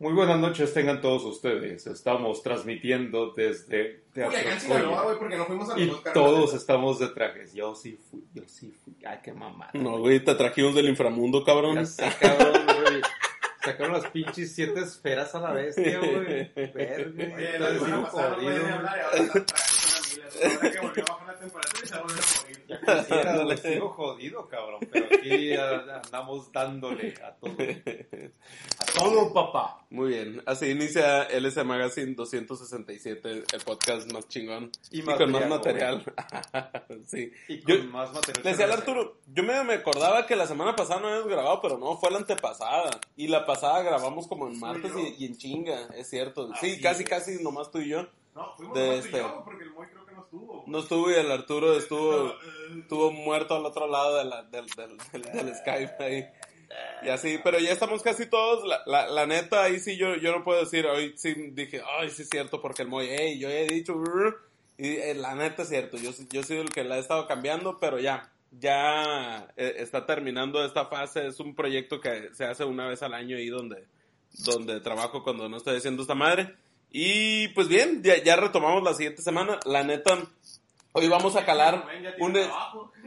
Muy buenas noches tengan todos ustedes. Estamos transmitiendo desde Teatro Coya. Porque no fuimos a Y todos estamos de trajes. Yo sí fui, yo sí fui. Ay, qué mamada. No, güey, te trajimos del inframundo, cabrón. Ya sé, cabrón, güey. Sacaron las pinches siete esferas a la bestia, güey. Verga, Oye, está la así semana pasada no jodido. podía ni hablar y ahora la temperatura y se va a morir. Ya quisiera, sigo jodido, cabrón. Pero aquí ah, andamos dándole a todo. A todo, papá. Muy bien, así inicia LS Magazine 267, el podcast más chingón Y con más material. sí. Y con Yo- más material. Le decía al Arturo, yo me, me acordaba que la semana pasada no habíamos grabado, pero no, fue la antepasada. Y la pasada grabamos como en martes y, y en chinga, es cierto. Así sí, casi, es. casi nomás tú y yo. No, fuimos De nomás tú y este- yo, porque el Moy estuvo. güey. No estuvo y el Arturo estuvo, No, eh, estuvo muerto al otro lado de la- del, del, del, del Skype ahí. Y así, pero ya estamos casi todos. La, la, la neta, ahí sí yo, yo no puedo decir, hoy sí dije, ay, sí es cierto, porque el Moy, hey, yo he dicho, brr", y eh, la neta es cierto, yo, yo he sido el que la he estado cambiando, pero ya, ya eh, está terminando esta fase. Es un proyecto que se hace una vez al año ahí donde, donde trabajo cuando no estoy haciendo esta madre. Y pues bien, ya, ya retomamos la siguiente semana. La neta, hoy vamos a calar un...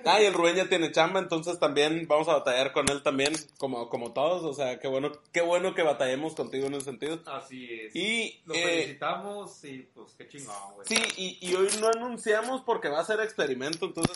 Ah, y el Rubén ya tiene chamba, entonces también vamos a batallar con él también, como, como todos. O sea, qué bueno, qué bueno que batallemos contigo en ese sentido. Así es. Y, Lo eh, felicitamos y pues qué chingón, güey. sí, y, y hoy no anunciamos porque va a ser experimento, entonces,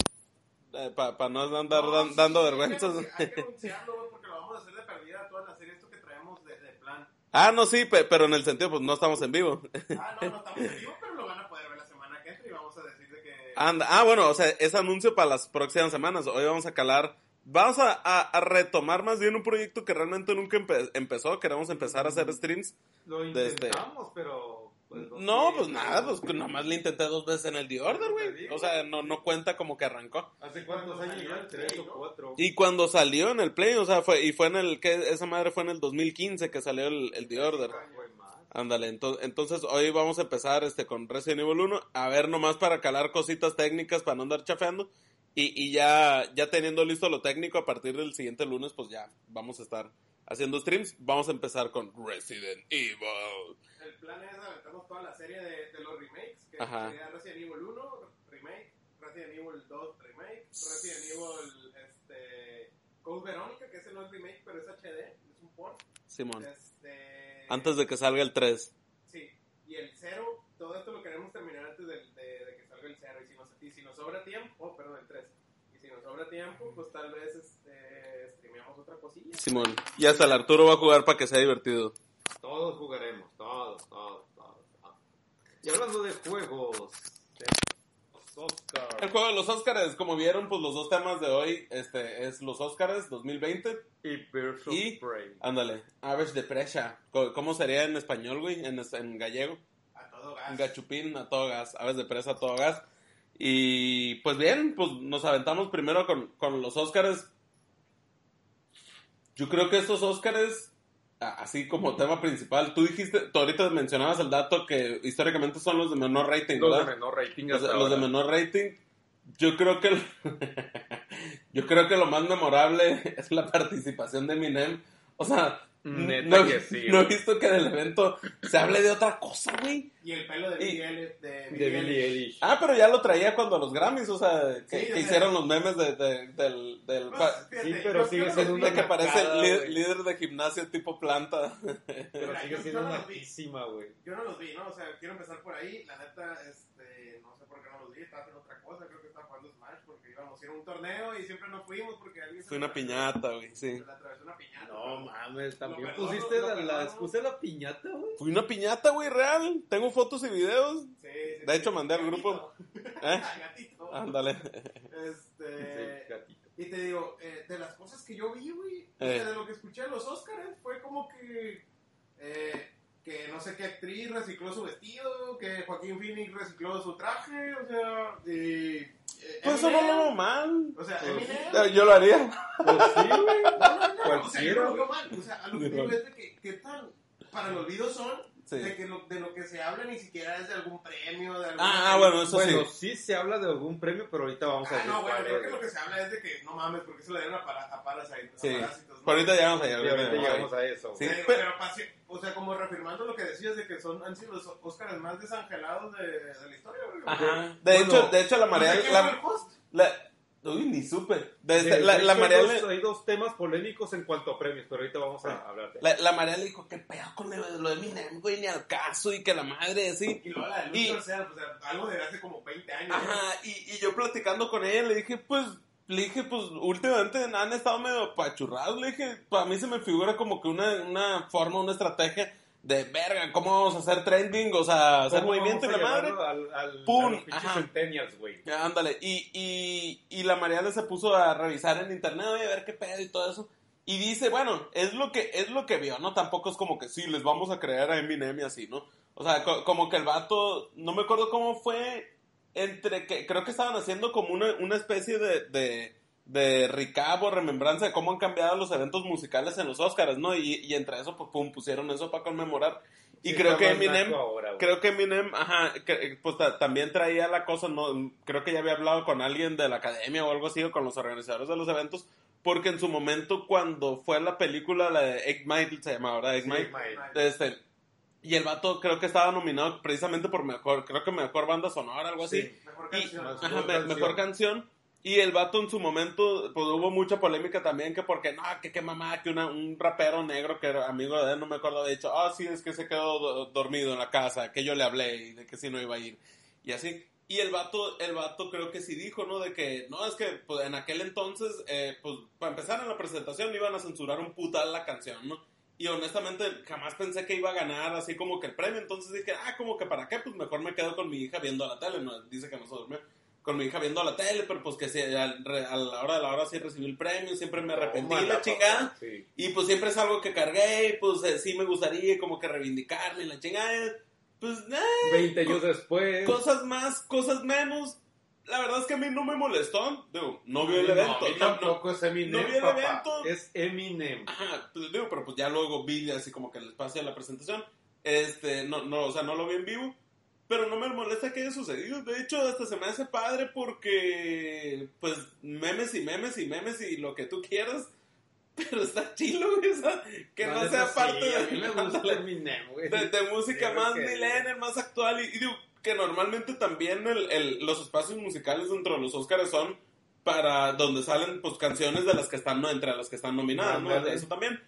para no andar No, dan- sí, dando hay que vergüenzas. Hay que porque lo vamos a hacer de perdida toda la serie esto que traemos de, de plan. Ah, no, sí, pe- pero en el sentido, pues no estamos en vivo. Ah, no, no estamos en vivo, pero lo van a poder ver la semana que entra y vamos a decir de que... Anda, ah, bueno, o sea, es anuncio para las próximas semanas. Hoy vamos a calar, vamos a, a- a retomar más bien un proyecto que realmente nunca empe- empezó. Queremos empezar a hacer streams. Lo este- intentamos, pero... pues, No, pues nada, pues nomás le intenté dos veces en el The Order, güey. O sea, no, no cuenta como que arrancó. ¿Hace cuántos años ya? ¿Tres o cuatro? Y cuando salió en el Play, o sea, fue, y fue en el, que esa madre fue en el 2015 que salió el, el The Order. Ándale, ento- entonces hoy vamos a empezar este con Resident Evil 1, a ver nomás para calar cositas técnicas para no andar chafeando. Y, y ya, ya teniendo listo lo técnico, a partir del siguiente lunes, pues ya vamos a estar haciendo streams. Vamos a empezar con Resident Evil. Plan es aventarnos toda la serie de, de los remakes, que Ajá. sería Resident Evil 1, remake, Resident Evil 2, remake, Resident Evil, este, Code Verónica, que ese no es remake, pero es HD, es un port. Simón, Este, antes de que salga el 3. Sí, y el 0, todo esto lo queremos terminar antes de, de- de que salga el 0, y si, nos, y si nos sobra tiempo, oh, perdón, el 3, y si nos sobra tiempo, pues tal vez este, streameamos otra cosilla. Simón, y hasta el Arturo va a jugar para que sea divertido. Todos jugaremos, todos, todos, todos. todos. Y hablando de juegos, de los Oscars. El juego de los Oscars, como vieron, pues los dos temas de hoy este, es los Oscars 2020. Y Birds of Y- Prey. Ándale, Aves de Presa. Co- ¿Cómo sería en español, güey? En, en gallego. A todo gas. Gachupín a todo gas, aves de presa a todo gas. Y pues bien, pues nos aventamos primero con, con los Óscares. Yo creo que estos Óscares, así como tema principal, tú dijiste, tú ahorita mencionabas el dato que históricamente son los de menor rating, Los de ¿verdad? menor rating Los, los de menor rating. Yo creo que yo creo que lo más memorable es la participación de Eminem. O sea, Neta no, que sí, no he visto que del evento se hable de otra cosa, güey. Y el pelo de Eilish. De Billie. Ah, pero ya lo traía cuando los Grammys, o sea, que, Sí, que o sea- hicieron los memes de, de- del, del Pues, fíjate, sí, pero sigue siendo vi. que parece güey. líder de gimnasio tipo planta. Pero sigue yo- siendo yo no una los vi. písima, güey. Yo no los vi, ¿no? O sea, quiero empezar por ahí. La neta, este, sé por qué no los vi. Estaba haciendo otra cosa. Creo que estaba jugando Smash porque íbamos a ir a un torneo y siempre no fuimos porque alguien se Fue una piñata, güey, sí. Se le atravesó una piñata. No mames, también pusiste la, la excusa de la piñata, güey. Fue una piñata, güey, real. Tengo fotos y videos. Sí, sí, De sí. hecho, mandé al grupo. ¿Eh? Gatito. Ándale. Este. Sí, gatito. Y te digo, eh, de las cosas que yo vi, güey, Eh. de lo que escuché en los Oscars, fue como que. eh, que no sé qué actriz recicló su vestido, que Joaquín Phoenix recicló su traje, o sea, y eh, Pues eso no Eminem, lo veo mal. O sea, Pues, Eminem. Yo lo haría. Pues sí, güey. No, no, no, o sea, yo no lo veo mal. O sea, a lo que digo es de que, ¿qué tan para el olvido son? Sí. De, que lo, de lo que se habla ni siquiera es de algún premio, de algún... Ah, bueno, eso Bueno, sí. sí se habla de algún premio, pero ahorita vamos a Ah, decir no, bueno, creo que lo que se habla es de que, no mames, porque se le dieron a, para, a Parasite, a Sí. Parásitos, ¿no? Pero ahorita ya vamos a ahorita llegamos a eso. Sí. Pero, pero- pero pasi- o sea, como reafirmando lo que decías de que son, han sido los Oscars más desangelados de, de la historia. Ajá. De Bueno, hecho, de hecho la marea la, host. la- Uy, ni supe. De este- De- la, la marea hay, le- dos, hay dos temas polémicos en cuanto a premios, pero ahorita vamos a hablar de la, la marea le dijo, ¿qué pedo con lo lo de Eminem, güey? Ni al caso y que la madre, así. Y luego la de Y- o sea, algo de hace como 20 años. ¿no? Ajá, y, y yo platicando con ella, le dije, pues, le dije, pues, últimamente han estado medio pachurrados, le dije, para mí se me figura como que una, una forma, una estrategia de, verga, ¿cómo vamos a hacer trending? O sea, hacer ¿Cómo movimiento y la madre. Al, al, Pum, a los centennials, güey. Ándale, y, y, y la Mariana se puso a revisar en internet, oye, a ver qué pedo y todo eso. Y dice, bueno, es lo que es lo que vio, ¿no? Tampoco es como que sí, les vamos a creer a Eminem y así, ¿no? O sea, co- como que el vato, no me acuerdo cómo fue, entre que, creo que estaban haciendo como una, una especie de, de, de recap o remembranza de cómo han cambiado los eventos musicales en los Oscars, ¿no? Y, y entre eso, pues, pum, pusieron eso para conmemorar. Y Sí, creo que Eminem, ahora, creo que Eminem, ajá, que- pues ta- también traía la cosa, no, creo que ya había hablado con alguien de la academia o algo así, o con los organizadores de los eventos, porque en su momento cuando fue la película, la de Egg Might, se llamaba, ¿verdad? Egg Sí, este, y el vato creo que estaba nominado precisamente por mejor, creo que mejor banda sonora, algo así. Sí. Mejor Y- canción. ajá, Mejor me- canción. mejor canción. Y el vato en su momento, pues hubo mucha polémica también, que porque, no, que qué mamá, que una, un rapero negro que era amigo de él, no me acuerdo, había dicho, ah, sí, es que se quedó do- dormido en la casa, que yo le hablé y de que sí no iba a ir. Y así. Y el vato, el vato creo que sí dijo, ¿no? De que, no, es que pues, en aquel entonces, eh, pues para empezar en la presentación iban a censurar un putal la canción, ¿no? Y honestamente jamás pensé que iba a ganar así como que el premio, entonces dije, ah, como que para qué, pues mejor me quedo con mi hija viendo la tele, ¿no? Dice que no se durmió con mi hija viendo la tele, pero pues que al- re- a la hora de la hora sí recibí el premio, siempre me arrepentí Tómala, la chingada. Sí. Y pues siempre es algo que cargué, y pues eh, sí me gustaría como que reivindicarme la chingada. Pues, eh, 20 años después. cosas más, cosas menos. La verdad es que a mí no me molestó. Digo, no vio el evento. No, a mí no- no- tampoco es Eminem, no vi el papá. evento. Es Eminem. Ajá, pues digo, pero pues ya luego vi así como que el espacio de la presentación. Este, no, no, o sea, no lo vi en vivo. Pero no me molesta que haya sucedido. De hecho, hasta se me hace padre porque, pues, memes y memes y memes y lo que tú quieras. Pero está chilo, güey. que no, La sea sí, parte de, a mí me gusta güey. de, de música Creo más millennial, más actual. Y, y digo que normalmente también el, el- los espacios musicales dentro de los Oscars son para donde salen pues canciones de las que están no, entre las que están nominadas, ¿no? Eso también.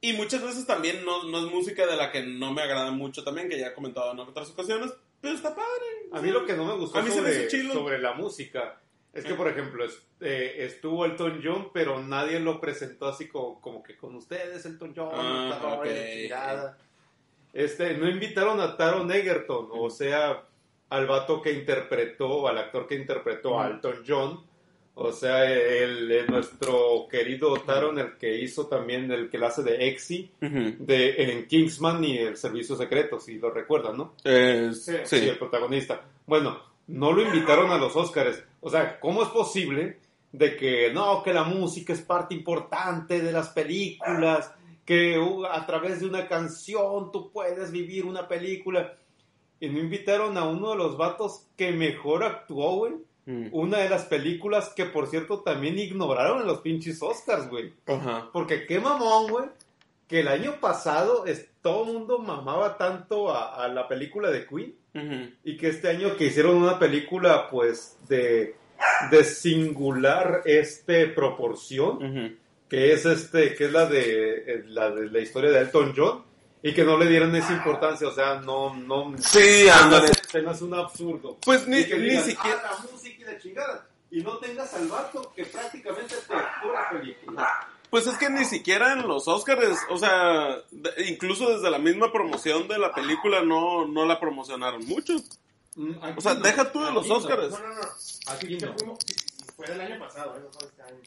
Y muchas veces también no, no es música de la que no me agrada mucho también, que ya he comentado en otras ocasiones, pero está padre. A mí lo que no me gustó A mí se me sobre, hizo chilo. sobre la música es que, Eh. por ejemplo, es- eh, estuvo Elton John, pero nadie lo presentó así como, como que con ustedes, Elton John, Ah, esta chingada. Este, no invitaron a Taron Egerton, o sea, al vato que interpretó, al actor que interpretó a. Elton John. O sea, el, el- nuestro querido Taron, el que hizo también, el que la hace de Exy, Ujú. de, en Kingsman y el Servicio Secreto, si lo recuerdan, ¿no? Eh, Sí, sí. Sí, el protagonista. Bueno, no lo invitaron a los Oscars. O sea, ¿cómo es posible de que no, que la música es parte importante de las películas, que uh, a través de una canción tú puedes vivir una película? Y no invitaron a uno de los vatos que mejor actuó, güey. Mm. Una de las películas que, por cierto, también ignoraron en los pinches Oscars, güey. Porque qué mamón, güey. Que el año pasado es, todo el mundo mamaba tanto a, a la película de Queen. Y que este año que hicieron una película, pues, de, de singular este proporción, que es este, que es la de, eh, la de la historia de Elton John, y que no le dieron esa importancia, o sea, no, no, Sí, ándale. se me hace un absurdo. Pues ni, Y que ni digan, siquiera. "Ah, la música y la chingada, y no tengas al vato que prácticamente te pura película. Pues es que ni siquiera en los Oscars, o sea, de- incluso desde la misma promoción de la película no, no la promocionaron mucho. Mm, aquí O sea, no, deja tú de los. Oscars. No, no, no. Aquí no. fuimos- Fue del año pasado, ¿eh? No fue este año.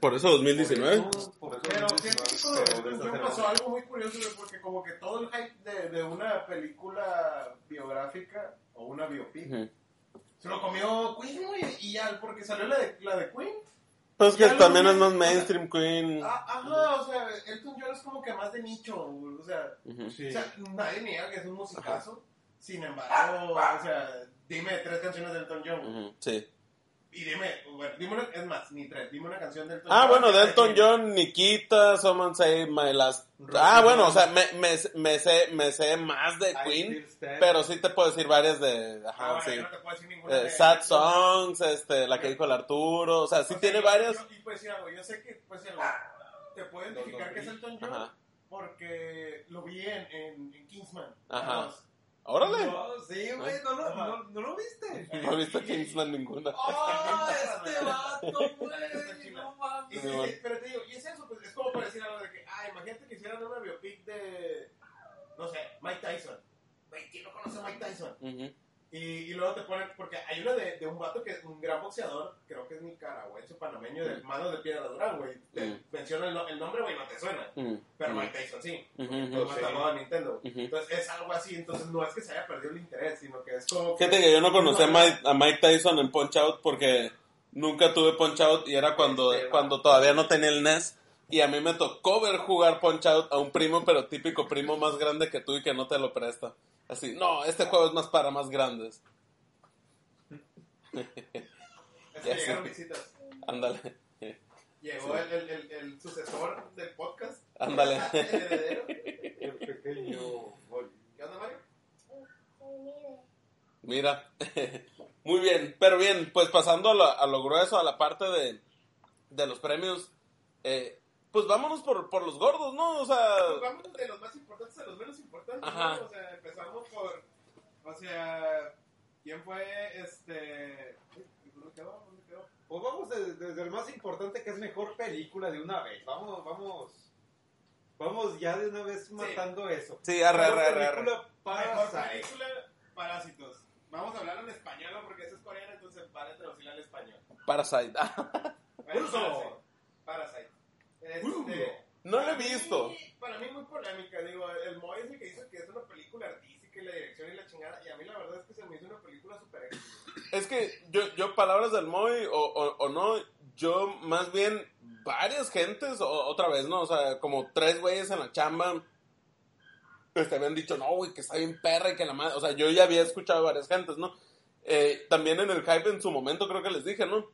Por eso 2019. Por Pero hace pasó algo muy curioso, porque como que todo el hype de, de una película biográfica o una biopic. Se lo comió Queen, güey, y ya, porque salió la de, la de Queen. Pues que también es más mainstream Queen. Ah, ajá, o sea, Elton John es como que más de nicho, güey, o sea, Ujú. Sí. o sea, nadie niega que es un musicazo. Sin embargo, o sea, dime tres canciones de Elton John. Sí. Y dime, bueno, dime una, es más, ni tres, dime una canción de Elton Ah, John. bueno, que de Elton. John, Nikita, Someone Say My Last. Ah, bueno, o sea, me, me, me sé, me sé más de Queen, pero sí te puedo decir varias de. Ah, Ajá, bueno, sí. no te puedo decir ninguna Eh, de- sad Songs, este, la que dijo el Arturo, o sea, sí O sea, tiene yo- varias. yo- y pues sí, algo, yo sé que, pues te puedo identificar que es Elton John Ajá. porque lo vi en, en, en Kingsman. Ajá. Órale. No, sí, güey, no, lo- no, no lo viste. No he visto Kingsman ninguna. ¡Oh, este vato, güey! No mames. Sí, bueno. pero te digo, y es eso, pues es como para decir algo de que, ah, imagínate que hicieran una biopic de, no sé, Mike Tyson. Güey, ¿quién no conoce a Mike Tyson? Ujú. Y, y luego te ponen, porque hay una de, de un vato que es un gran boxeador, creo que es nicaragüense panameño, de manos de piedra durán, güey. Te Mm. menciona el, el nombre, güey, no te suena. Ujú. Pero Ujú. Mike Tyson sí. Ujú, Pues sí. tardó a Nintendo. Ujú. Entonces es algo así, entonces no es que se haya perdido el interés, sino que es como... Fíjate que yo no conocí a Mike, a Mike Tyson en Punch Out porque nunca tuve Punch Out y era cuando, Este, cuando todavía no tenía el NES. Y a mí me tocó ver jugar Punch Out a un primo, pero típico primo más grande que tú y que no te lo presta. Así, no, este juego es más para más grandes. Es llegaron visitas. Ándale, Llegó el, el, el, el sucesor del podcast. ándale. El heredero. El pequeño. ¿Qué onda, Mario? Mira, muy bien, pero bien, pues pasando a lo, a lo grueso, a la parte de, de los premios, eh, pues vámonos por, por los gordos, ¿no? O sea, Pues vamos de los más importantes a los menos importantes. Ajá. ¿no? O sea, empezamos por. O sea, ¿quién fue este. ¿Dónde quedó? ¿Dónde quedó? Pues vamos de- desde el más importante que es mejor película de una vez. Vamos, vamos. Vamos ya de una vez matando eso. sí, arre, arre, arre, arre. película Mejor Parasite. película, Parásitos. Vamos a hablar en español ¿no? porque esa es coreana, entonces vale traducirla al español. Parasite. Bueno, Urso. Parasite. Este, No la he para mí- visto. Para mí muy polémica, digo, el Moy es el que dice que es una película artística y la dirección y la chingada, y a mí la verdad es que se me hizo una película súper éxito. Es que yo, yo palabras del Moy o, o, o no, yo más bien varias gentes, o, otra vez, ¿no? O sea, como tres güeyes en la chamba, este, habían dicho, no, güey, que está bien perra y que la madre, o sea, yo ya había escuchado varias gentes, ¿no? Eh, también en el hype en su momento creo que les dije, ¿no?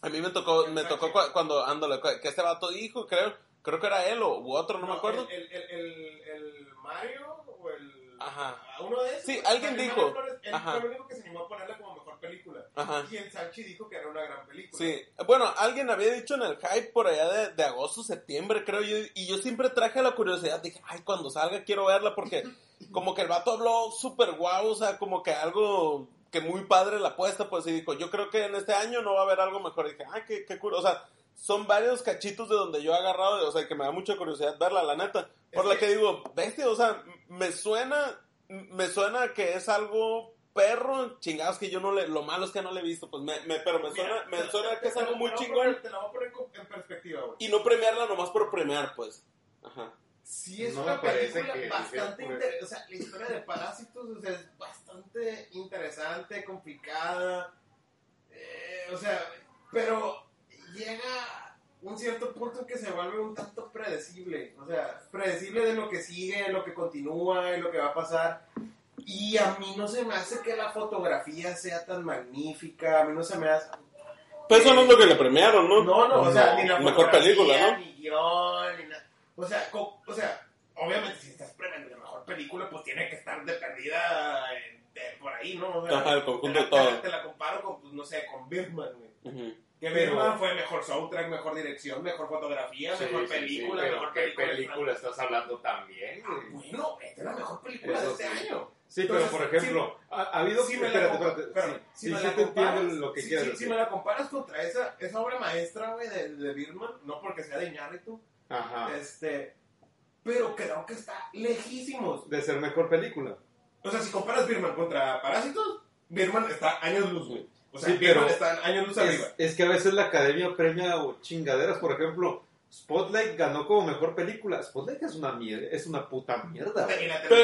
A mí me tocó, me tocó cu- cuando, ándale, que este vato dijo, creo, creo que era él o u otro, no, me acuerdo. El, el, el, el Mario o el. Ajá. a Uno de esos. Sí, alguien dijo. Flores, él Ajá. fue el único que se animó a ponerla como mejor película. Ajá. Y el Salchi dijo que era una gran película. Sí, bueno, alguien había dicho en el hype por allá de, de agosto, septiembre, creo yo, y yo siempre traje la curiosidad, dije, ay, cuando salga quiero verla, porque como que el vato habló súper guau, o sea, como que algo que muy padre la apuesta, pues, y dijo, yo creo que en este año no va a haber algo mejor, y dije, ay, qué, qué cool, o sea, son varios cachitos de donde yo he agarrado, o sea, que me da mucha curiosidad verla, la neta, por Es la que- que digo, bestia, o sea, me suena, me suena que es algo perro, chingados que yo no le, lo malo es que no le he visto, pues, me, me- pero me suena, me te- suena te- que es algo muy chingón. poner- Te la voy a poner en perspectiva, güey. Y no premiarla nomás por premiar, pues. Ajá. Sí, es No una película que bastante por interesante. O sea, la historia de Parásitos o sea, es bastante interesante, complicada. eh, o sea, pero llega un cierto punto que se vuelve un tanto predecible. O sea, predecible de lo que sigue, de lo que continúa, de lo que va a pasar. Y a mí no se me hace que la fotografía sea tan magnífica. A mí no se me hace. Pero eso no es lo que le premiaron, ¿no? No, no, o sea, No, ni la mejor película, ¿no? Ni guion, ni nada. O sea, co- o sea, obviamente si estás premiando la mejor película, pues tiene que estar de perdida eh, de por ahí, ¿no? O sea, Ajá, el conjunto te la, de todo. Te la, te la comparo con, pues, no sé, con Birdman, güey. Ujú. Que Pero- Birdman fue mejor soundtrack, mejor dirección, mejor fotografía, Sí, mejor sí, sí, película, pero mejor ¿qué película. película estás hablando también? güey? Bueno, esta es la mejor película Eso de este sí. año. Sí, pero por ejemplo, ha, ha habido... si me la espérate, espérate, sí, si sí, me sí la comparas- lo que. Si me la comparas contra esa, esa obra maestra, güey, de, de Birdman, no porque sea de Iñárritu, Ajá. este, pero creo que está lejísimos. De ser mejor película. O sea, si comparas Birdman contra Parásitos, Birdman está años luz, güey. O sea, Sí, Birdman pero está años luz arriba. Es, es que a veces la academia premia chingaderas, por ejemplo, Spotlight ganó como mejor película. Spotlight es una mierda, es una puta mierda. la Pero,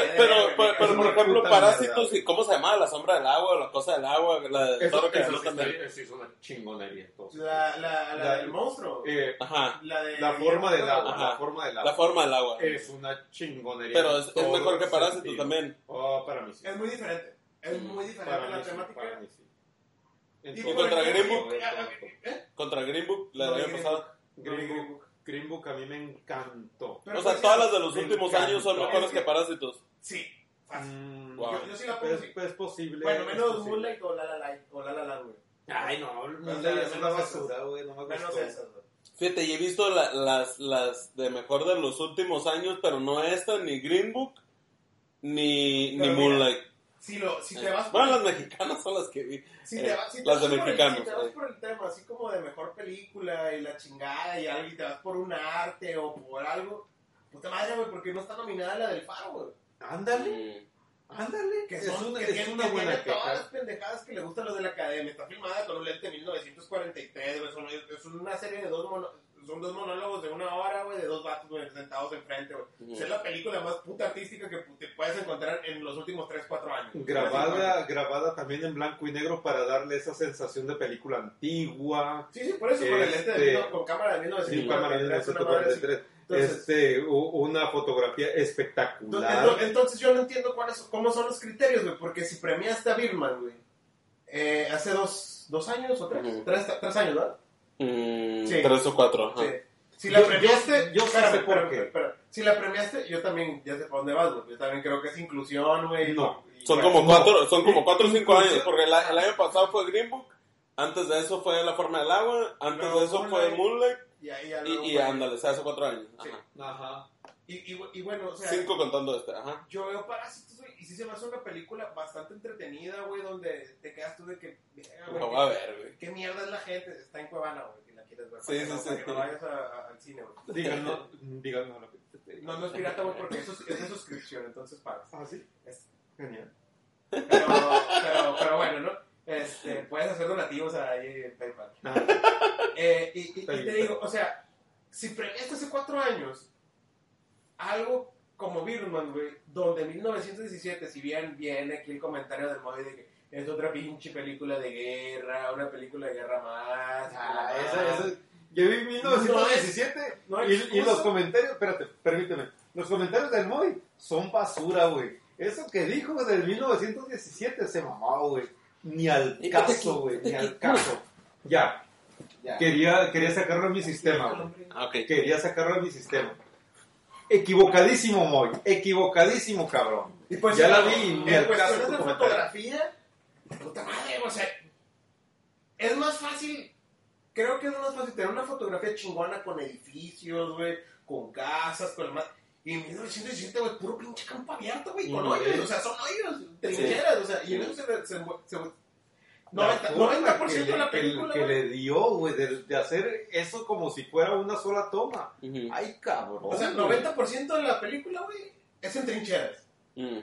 pero, por ejemplo, Parásitos mierda. y cómo se llamaba la sombra del agua, la cosa del agua, la de Eso, todo lo que ganó sí, también. sí es una chingonería. todo. La, la, la, La- del monstruo. Eh, Ajá, la de la forma del agua, Ajá. la forma del la agua. forma del agua. Es una chingonería. Pero es, mejor que Parásitos también. Oh, para mí sí. Es muy diferente. Es muy diferente Para la temática. para mí sí. En Y contra Green Book. ah, ¿eh? Contra Green Book, la del de año pasado. Green Book, Green Book a mí me encantó. Pero O sea, pues, todas las de los últimos años son mejores que Parásitos. Sí, fácil. Mm, Wow. Yo, yo sí la pongo Es, así. es posible. Bueno, es menos posible. Moonlight o La La Land, o La La Land, güey. Ay, no, Menos Moonlight es esas, una menos basura, güey, no me Menos gustó. esas, güey. Fíjate, y he visto la- las, las de mejor de los últimos años, pero no esta, ni Green Book, ni, ni mira, Moonlight. Si, lo, si te vas Bueno, las mexicanas son las que vi. Si Eh, te vas, si te las vas de por el- mexicanos, si te vas eh. por el tema, así como de mejor película y la chingada y algo, y te vas por un arte o por algo, puta madre, güey, porque no está nominada la del Faro, güey. Ándale, Mm. ándale. Que es son, una, que es tiene, una que buena tiene todas las pendejadas que le gustan a los de la academia. Está filmada con un lente 1943, güey. Son, es una serie de dos mono- son dos monólogos de una hora, güey, de dos vatos, güey, sentados enfrente, güey. O sea, es la película más puta artística que te puedes encontrar en los últimos 3, 4 años. Grabada, grabada también en blanco y negro para darle esa sensación de película antigua. Sí, sí, por eso, con el lente de, Este, con cámara de Sí, 1943. cámara de una madre así. 1943. Entonces- Este, una fotografía espectacular. ento- entonces yo no entiendo cuáles, cómo son los criterios, güey, porque si premiaste a Birman, güey, eh, hace dos, dos años o tres, Ujú. tres, tres años, ¿no? Mm, Sí. Tres o cuatro. ajá. Sí. Si la Yo- premiaste, yo- yo espérame, sé por qué. espérame. Si la premiaste, yo también, ya sé para dónde vas, güey. Yo también creo que es inclusión, güey. No. Son como No. cuatro, son como cuatro o cinco años, porque el, el año pasado fue Green Book, antes de eso fue La Forma del Agua, antes Luego de eso fue Moonlight. Moonlight, Y ahí ya y, y ándale, o sea, hace cuatro años. Sí. Ajá. Ajá. Y, y, y bueno, o sea, Cinco contando este, ajá. yo veo Parásitos, güey, y sí se me hace una película bastante entretenida, güey, donde te quedas tú de que, güey, Lo voy a ver, güey. ¿Qué mierda es la gente? Está en Cuevana, güey, si la quieres ver. Sí, para que sí, no- sí. para que no vayas a- a- al cine, güey. Díganos, díganos lo que te No, no es pirata, güey, porque eso es, es de suscripción, entonces pagas. Ah, sí. Es- Genial. Pero, pero, pero bueno, ¿no? Este, puedes hacer donativos ahí en PayPal. Ah, Eh, y, te digo, o sea, si premiaste hace cuatro años algo como Birdman, güey, donde en 1917, si bien viene aquí el comentario del Moy de que es otra pinche película de guerra, una película de guerra más. Ah, esa, más. esa- Yo vi 1917 no hay y, los comentarios, espérate, permíteme, los comentarios del Moy son basura, güey. Eso que dijo del 1917 se mamó, güey. Ni al caso, güey, ni al caso. Ya, Ya. quería, quería sacarlo de mi sistema, güey. Ah, ok. Quería sacarlo de mi sistema. Equivocadísimo, Moy. Equivocadísimo, cabrón. Y pues Ya la vi, En tu de fotografía, puta madre, o sea, es más fácil, creo que es más fácil tener una fotografía chingona con edificios, güey, con casas, con más. Y en 1917, güey, puro pinche campo abierto, güey, con hoyos, o sea, son hoyos, trincheras, o sea, y en eso se, 90%, forma 90% que de la que- película, que, güey. le dio, güey, de, de hacer eso como si fuera una sola toma. Ujú. Ay, cabrón. O sea, güey. 90% de la película, güey, es en trincheras, Mm,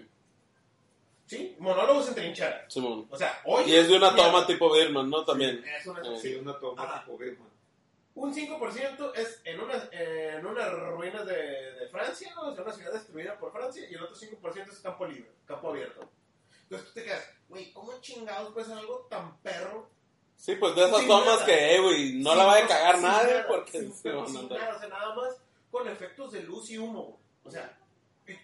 ¿sí? Monólogos en trincheras. Simón. O sea, hoy. Y es de una toma tipo Birman, ¿no? También. Es una, Sí. Sí, una toma Ajá. tipo Birdman. Un 5% es en unas, en unas ruinas de, de Francia, o sea, una ciudad destruida por Francia, y el otro 5% es campo libre, campo abierto. Entonces tú te quedas, güey, ¿cómo chingados puede ser algo tan perro? Sí, pues de esas Sin tomas nada. que, eh, güey, no Sin la vaya a cagar nadie nada, porque sin, se van a andar. nada, o sea, nada más con efectos de luz y humo, o sea,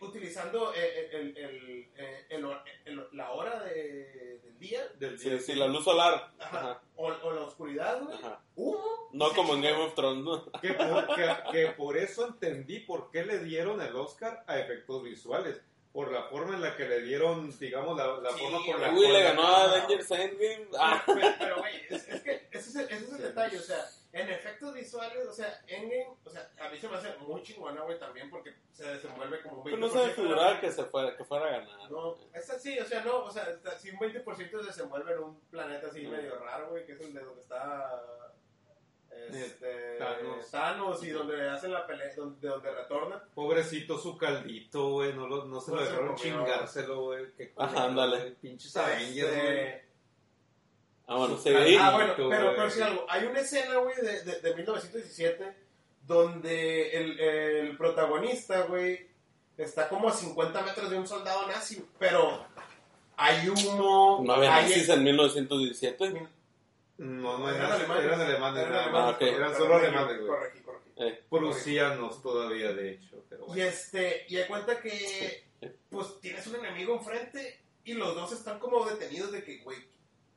utilizando eh, el, el, el, el- el- la hora de- del día, Del Sí, sí, la luz solar. ajá, Ajá. O, o la oscuridad, güey, humo. No se como en. Game of Thrones, ¿no? Que por, que, que por eso entendí por qué le dieron el Oscar a efectos visuales. Por la forma en la que le dieron, digamos, la, la Sí, forma con la Uy, le ganó a. Avengers Endgame. Ah, Pero, pero, güey, es, es que ese es, el, ese es el detalle, o sea, en efectos visuales, o sea, Endgame, o sea, a mí se me hace muy chingona, güey, también porque se desenvuelve como un 20%. pero no se me figuraba que, se fuera, que fuera a ganar. No, es así, o sea, no, o sea, si un 20% se desenvuelve en un planeta así Mm. medio raro, güey, que es el de donde está este, Thanos. Thanos y donde hacen la pelea, donde, de donde retornan. Pobrecito su caldito, güey. No, lo- no se No lo se dejaron chingárselo, güey. Ajá, ándale. Pinches Avengers, Este, güey. Ah, bueno, sí. cara- Ah, bueno, pero, pero sí algo. Hay una escena, güey, de, de, de 1917 donde el, el protagonista, güey, está como a 50 metros de un soldado nazi, pero hay humo, ¿No había nazis en 1917? No, no Eran alemanes. Eran alemanes, Eran nada alemanes. Ah. Eran solo alemanes, güey. Corregí, corregí. Eh. Prusianos todavía, de hecho. Pero Y este, y hay cuenta que pues tienes un enemigo enfrente y los dos están como detenidos de que, güey,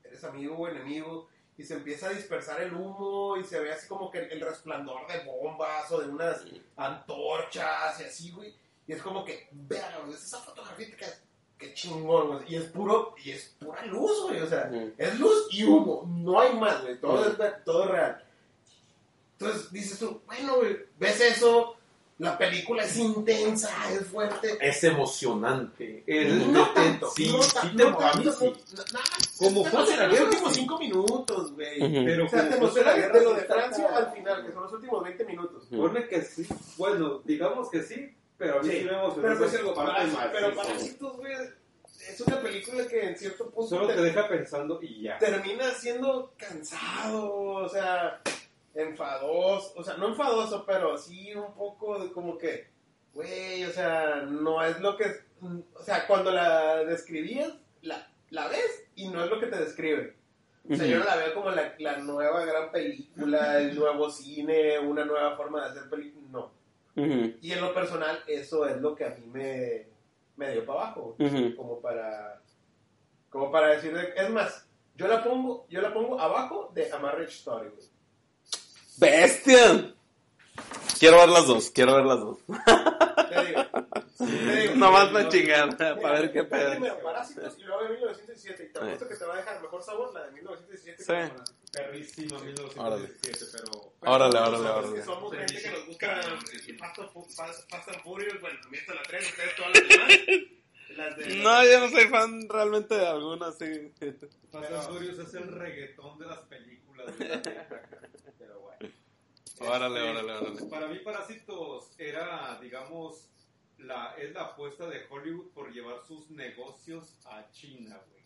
eres amigo o enemigo. Y se empieza a dispersar el humo y se ve así como que el, resplandor de bombas o de unas antorchas y así, güey. Y es como que, vean, es esa fotografía que qué chingón, güey. Y es puro, y es pura luz, güey. O sea, Ujú. es luz y humo. No hay más, güey. Todo, Ujú. es, ver- todo es real. Entonces dices tú, bueno, güey, ves eso, la película es intensa, es fuerte. Es emocionante. Es- no tanto, sí, no, sí te- no tanto, sí. nada más. Como te fue de la emociona los últimos sí. cinco minutos, güey. Ujú. Pero O sea, te emociona la de, guerra, lo sí de está Francia al final, que son los últimos 20 minutos. Ujú. Ponle que sí. Bueno, digamos que sí, pero a mí sí, Sí, me emocionó. Pero, pues, el- pero. Parásitos, güey, es una película que en cierto punto Solo te- te deja pensando y ya. termina siendo cansado, o sea, enfadoso, o sea, no enfadoso, pero sí un poco de como que, güey, o sea, no es lo que, o sea, cuando la describías, la, la ves y no es lo que te describe. O sea, yo no la veo como la, la nueva gran película, el nuevo cine, una nueva forma de hacer películas, no. Ujú. Y en lo personal, eso es lo que a mí me, me dio para abajo, Ujú. como para, como para decir, de- es más, yo la pongo, yo la pongo abajo de A Marriage Story, güey. ¡Bestia! Quiero ver las dos, quiero ver las dos. Te digo, te digo. Nomás para chingar, para Mira, ver qué pedo. Primero Parásitos y luego de 1917. Y te apuesto que te va a dejar mejor sabor la de 1917 Sí. Perrísimo 1917, pero... Órale, Pero órale, órale. somos gente que nos gusta Fast and Furious, bueno, también está la 3, ustedes todas las demás. No, yo no soy fan realmente de alguna, sí. Fast and Furious es el reggaetón de las películas. de la época, Pero bueno. Órale, Este, órale, órale. Para mí Parásitos era, digamos, la, es la apuesta de Hollywood por llevar sus negocios a China, güey.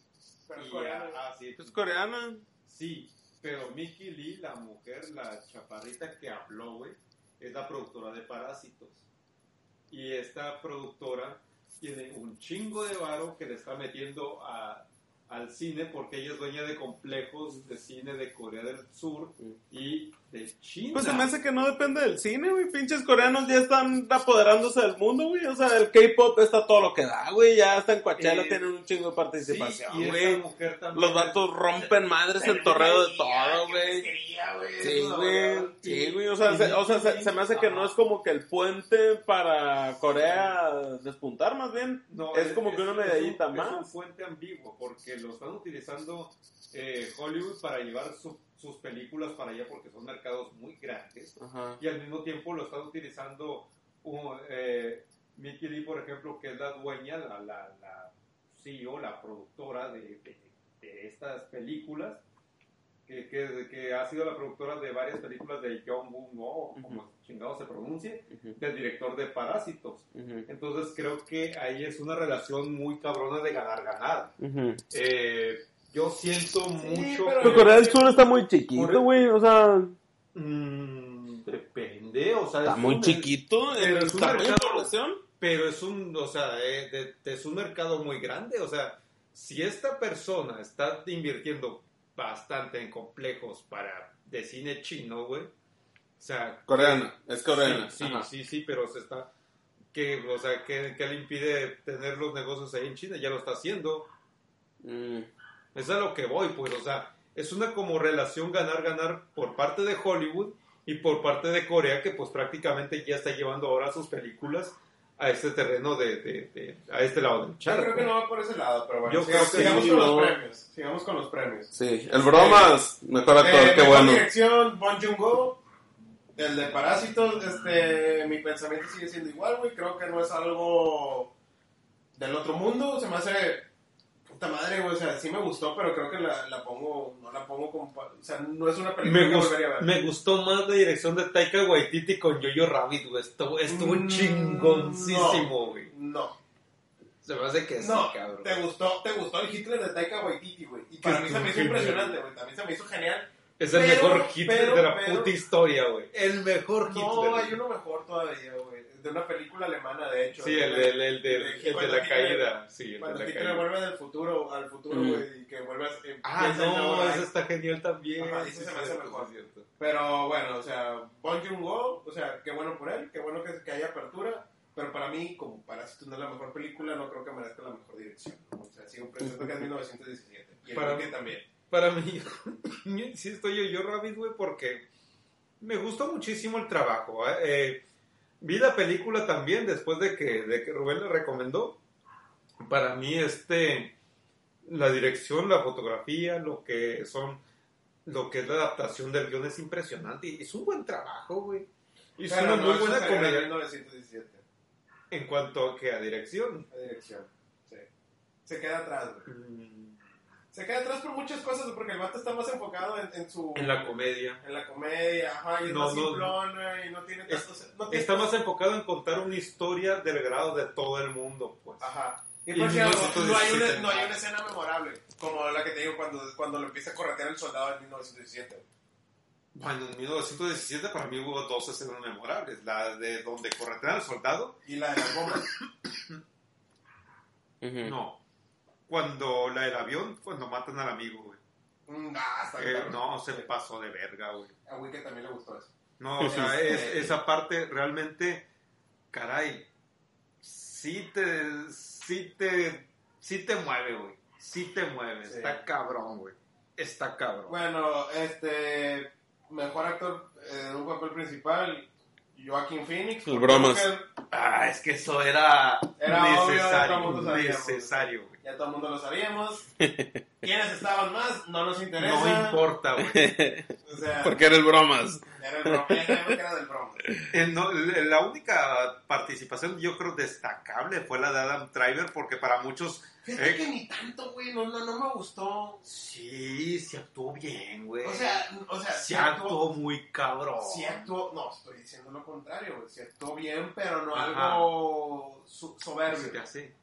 Pero Y coreano. a- ah, sí, ¿Es coreana? Sí, pero Mickey Lee, la mujer, la chaparrita que habló, güey, es la productora de Parásitos. Y esta productora tiene un chingo de varo que le está metiendo a- al cine porque ella es dueña de complejos de cine de Corea del Sur y de China. Pues se me hace que no depende del cine, güey. Pinches coreanos ya están apoderándose del mundo, güey. O sea, el K-pop está todo lo que da, güey. Ya hasta en Coachella Eh, tienen un chingo de Sí, participación, y güey. mujer también Los vatos rompen madres el torreo de todo, güey. Sí, güey. Sí, güey. O sea, se, o sea se, se me hace que no es como que el puente para Corea despuntar, más bien. No, es como que una medallita un- más. Es un puente ambiguo porque lo están utilizando eh, Hollywood para llevar su- sus películas para allá porque son mercados muy grandes Ajá. y al mismo tiempo lo están utilizando un, eh, Mickey Lee, por ejemplo, que es la dueña, la, la, la CEO, la productora de, de- de estas películas. Que, que, que ha sido la productora de varias películas de John Woo, o como chingado se pronuncie, Ujú, del director de Parásitos. ujú, Entonces creo que ahí es una relación muy cabrona de ganar-ganar. Eh, yo siento mucho... pero- Pero Corea del Sur está muy chiquito, güey. O sea, Mm, depende, o sea... está es muy un- chiquito. pero en es un tamaño de mercado- población. Pero es un, o sea, eh, de- de- es un mercado muy grande, o sea, si esta persona está invirtiendo bastante en complejos para de cine chino, güey, o sea... Coreana, es coreana. Sí, sí, Ajá. sí, sí, pero se está... Que, o sea, ¿qué, qué le impide tener los negocios ahí en China? Ya lo está haciendo. Mm. Es a lo que voy, pues, o sea, es una como relación ganar-ganar por parte de Hollywood y por parte de Corea, que pues prácticamente ya está llevando ahora sus películas a este terreno de, de- de- a este lado del Yo charco. creo que no va por ese lado, pero bueno. Yo sigamos, creo que sigamos sí, con no. los premios. Sigamos con los premios. Sí, el bromas, mejor actor, Eh, qué mejor bueno. dirección, Bon Joon-ho. El de Parásitos, este, mi pensamiento sigue siendo igual, güey. Creo que no es algo del otro mundo. Se me hace puta madre, güey. O sea, sí me gustó, pero creo que la, la pongo, no la pongo como, pa- o sea, no es una película Me, que gust- volvería a ver. me gustó más la dirección de Taika Waititi con Jojo Rabbit, güey. Estuvo, estuvo Mm, chingoncísimo, güey. No, Se me hace que no, sí, cabrón. te gustó, te gustó el Hitler de Taika Waititi, güey. Y para Que mí se me hizo impresionante, güey. También se me hizo genial. Es el Pero- mejor hit pero- de la pero- puta historia, güey. El mejor hit. No, hay uno mejor todavía, güey. De una película alemana, de hecho. Sí, el, el, del- de- el de la caída. Sí, el Cuando de la caída. vuelve del futuro al futuro, güey, y que vuelve a... eh, Ah, no, eso está genial también. Ese se me hace mejor. Pero bueno, o sea, Bong Joon-ho, o sea, qué bueno por él, qué bueno que, que haya apertura, pero para mí, como Parásitos no es la mejor película, no creo que merezca la mejor dirección. ¿no? O sea, siempre siento que es 1917. Y el Para mí- también. Para mí, sí estoy yo, yo Rabbit, güey, porque me gustó muchísimo el trabajo. ¿eh? Eh, vi la película también después de que, de que Rubén la recomendó. Para mí, este, la dirección, la fotografía, lo que son, lo que es la adaptación del guion es impresionante. Y es un buen trabajo, güey. Y es una no, muy buena en comedia 1917, en cuanto a que a dirección. la dirección. Sí. Se queda atrás, güey. Mm, Se queda atrás por muchas cosas, porque el vato está más enfocado en, en su... En la comedia. en la comedia, ajá, y es No, más no, simplona, y no tiene Es- tantos... no tiene Está más enfocado en contar una historia del grado de todo el mundo, pues. Ajá. Y, por cierto, 1917. no hay, una, no hay una escena memorable, como la que te digo cuando, cuando lo empieza a corretear el soldado en 1917. Bueno, en 1917 para mí hubo dos escenas memorables. La de donde corretean al soldado. Y la de las bombas. Ujú. No. Cuando la del avión, cuando matan al amigo, güey. Ah, Eh, claro. no, se pasó de verga, güey. A Wiki también le gustó eso. No, o sea, Este- es, esa parte realmente, caray, sí te, sí te, sí te mueve, güey. Sí te mueve. Sí. Está cabrón, güey. Está cabrón. Bueno, este. Mejor actor eh, en un papel principal, Joaquin Phoenix. El bromas. Que Ah, es que eso era, Era necesario, necesario, güey. Ya todo el mundo lo sabíamos. ¿Quiénes estaban más? No nos interesa. No importa, güey. O sea, Porque era el bromas. era el broma. Era del broma. Eh, no, la única participación, yo creo, destacable fue la de Adam Driver, porque para muchos. Fíjate eh, que ni tanto, güey. No, no, no me gustó. sí, se actuó bien, güey. O sea, o sea, se sí actuó. actuó muy cabrón. Sí actuó. No, estoy diciendo lo contrario, güey. Sí actuó bien, pero no Ajá. algo so- Sí, soberbio. así.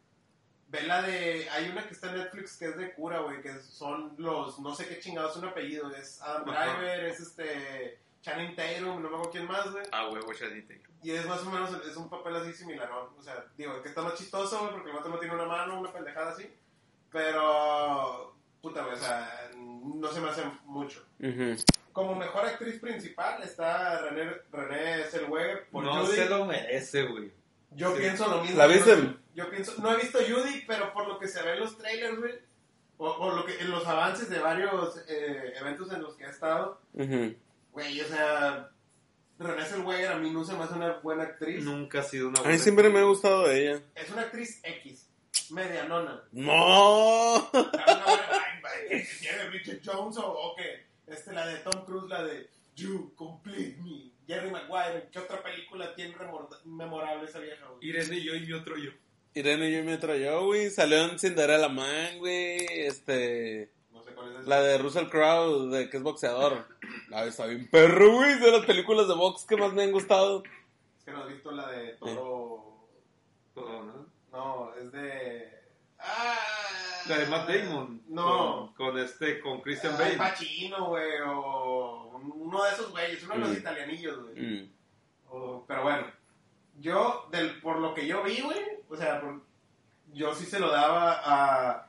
Ve la de. Hay una que está en Netflix que es de cura, güey. Que son los. No sé qué chingados, un apellido. Es Adam Ajá. Driver, es este. Channing Tatum, no me acuerdo quién más, güey. Ah, huevo, Chanita. Y es más o menos, es un papel así similar, ¿no? O sea, digo, que está más chistoso, güey, porque el vato no tiene una mano, una pendejada así. Pero, puta, güey, o sea, no se me hace mucho. Como mejor actriz principal está René, René Zellweger por No Judy. se lo merece, güey. Yo Sí. pienso lo mismo. ¿La viste? Yo, pienso, no he visto Judy, pero por lo que se ve en los trailers, güey, o por lo que, en los avances de varios eh, eventos en los que ha estado, güey, o sea, René Zellweger a mí no se me hace una buena actriz. Nunca ha sido una A mí buena siempre me ha actriz. gustado de ella. Es una actriz X, medianona. ¡No! Jerry Richard Jones o, o qué? Este, la de Tom Cruise, la de You Complete Me. Jerry Maguire, ¿qué otra película tiene remor- memorable esa vieja? Irene, yo y otro yo. Irene y yo me trayó, güey. Salió en Cinderella Man, güey. Este. No sé cuál es esa. La de Russell Crowe, de que es boxeador. Ah, está bien perro, güey. De las películas de box que más me han gustado. Es que no has visto la de Toro. Todo, ¿no? No, es de. Ah, La de Matt Damon. No. Con, con este, con Christian Al Bale. Pacino, güey, o uno de esos güeyes, uno de los Mm. italianillos, güey. Mm. O- pero bueno, yo, del, por lo que yo vi, güey, o sea, por- yo sí se lo daba a,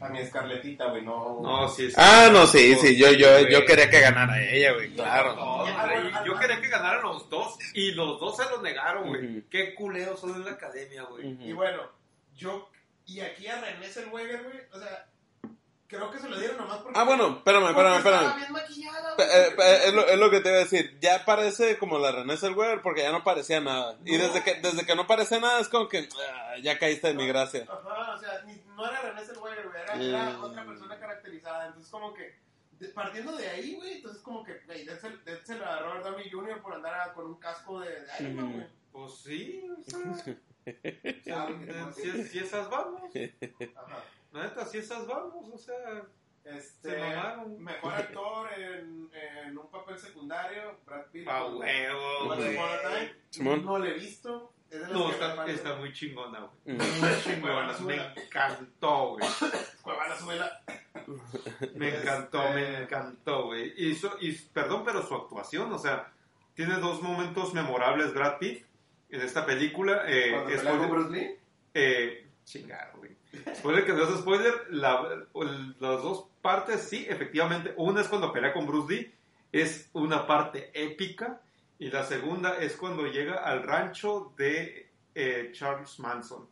a mi escarletita, güey, no. No, sí, sí. Ah, no, sí, sí. Yo, yo, Güey. yo quería que ganara ella, güey. Claro. No, güey, yo quería que ganaran los dos y los dos se lo negaron, güey. Qué culeros son en la academia, güey. Y bueno, yo, y aquí a René Zellweger, güey, o sea, creo que se lo dieron nomás porque. Ah, bueno, espérame, espérame, Estaba espérame. bien maquillada, eh, pe- es, lo, es lo que te iba a decir. Ya parece como la René Zellweger porque ya no parecía nada. Y No. desde que, desde que no parece nada es como que ah, ya caíste de mi gracia. Ajá, o sea, ni- no era René Zellweger, güey, era, Mm. era otra persona caracterizada. Entonces, como que, de- partiendo de ahí, güey, entonces, como que, güey, dénselo a Robert Downey Jr. por andar a- con un casco de, de Iron Man, güey. Pues sí, o sea. Güey, ¿qué si, si- si esas vamos, Ajá. La neta, si esas vamos, o sea. Este, Se mamaron. mejor actor en, en un papel secundario, Brad Pitt. A con huevo. Simón. No lo he visto. Es de las No, está, faltan. está muy chingona, güey. Mm. Muy chingona, me encantó, güey. Cuevana. Me encantó, Este- me encantó, güey. Y, su- y perdón, pero su actuación, o sea, tiene dos momentos memorables Brad Pitt en esta película. Eh, es con Bruce Lee. eh, chingado. Spoiler que no es spoiler, la- las dos partes, sí, efectivamente. Una es cuando pelea con Bruce Lee, es una parte épica. Y la segunda es cuando llega al rancho de eh, Charles Manson.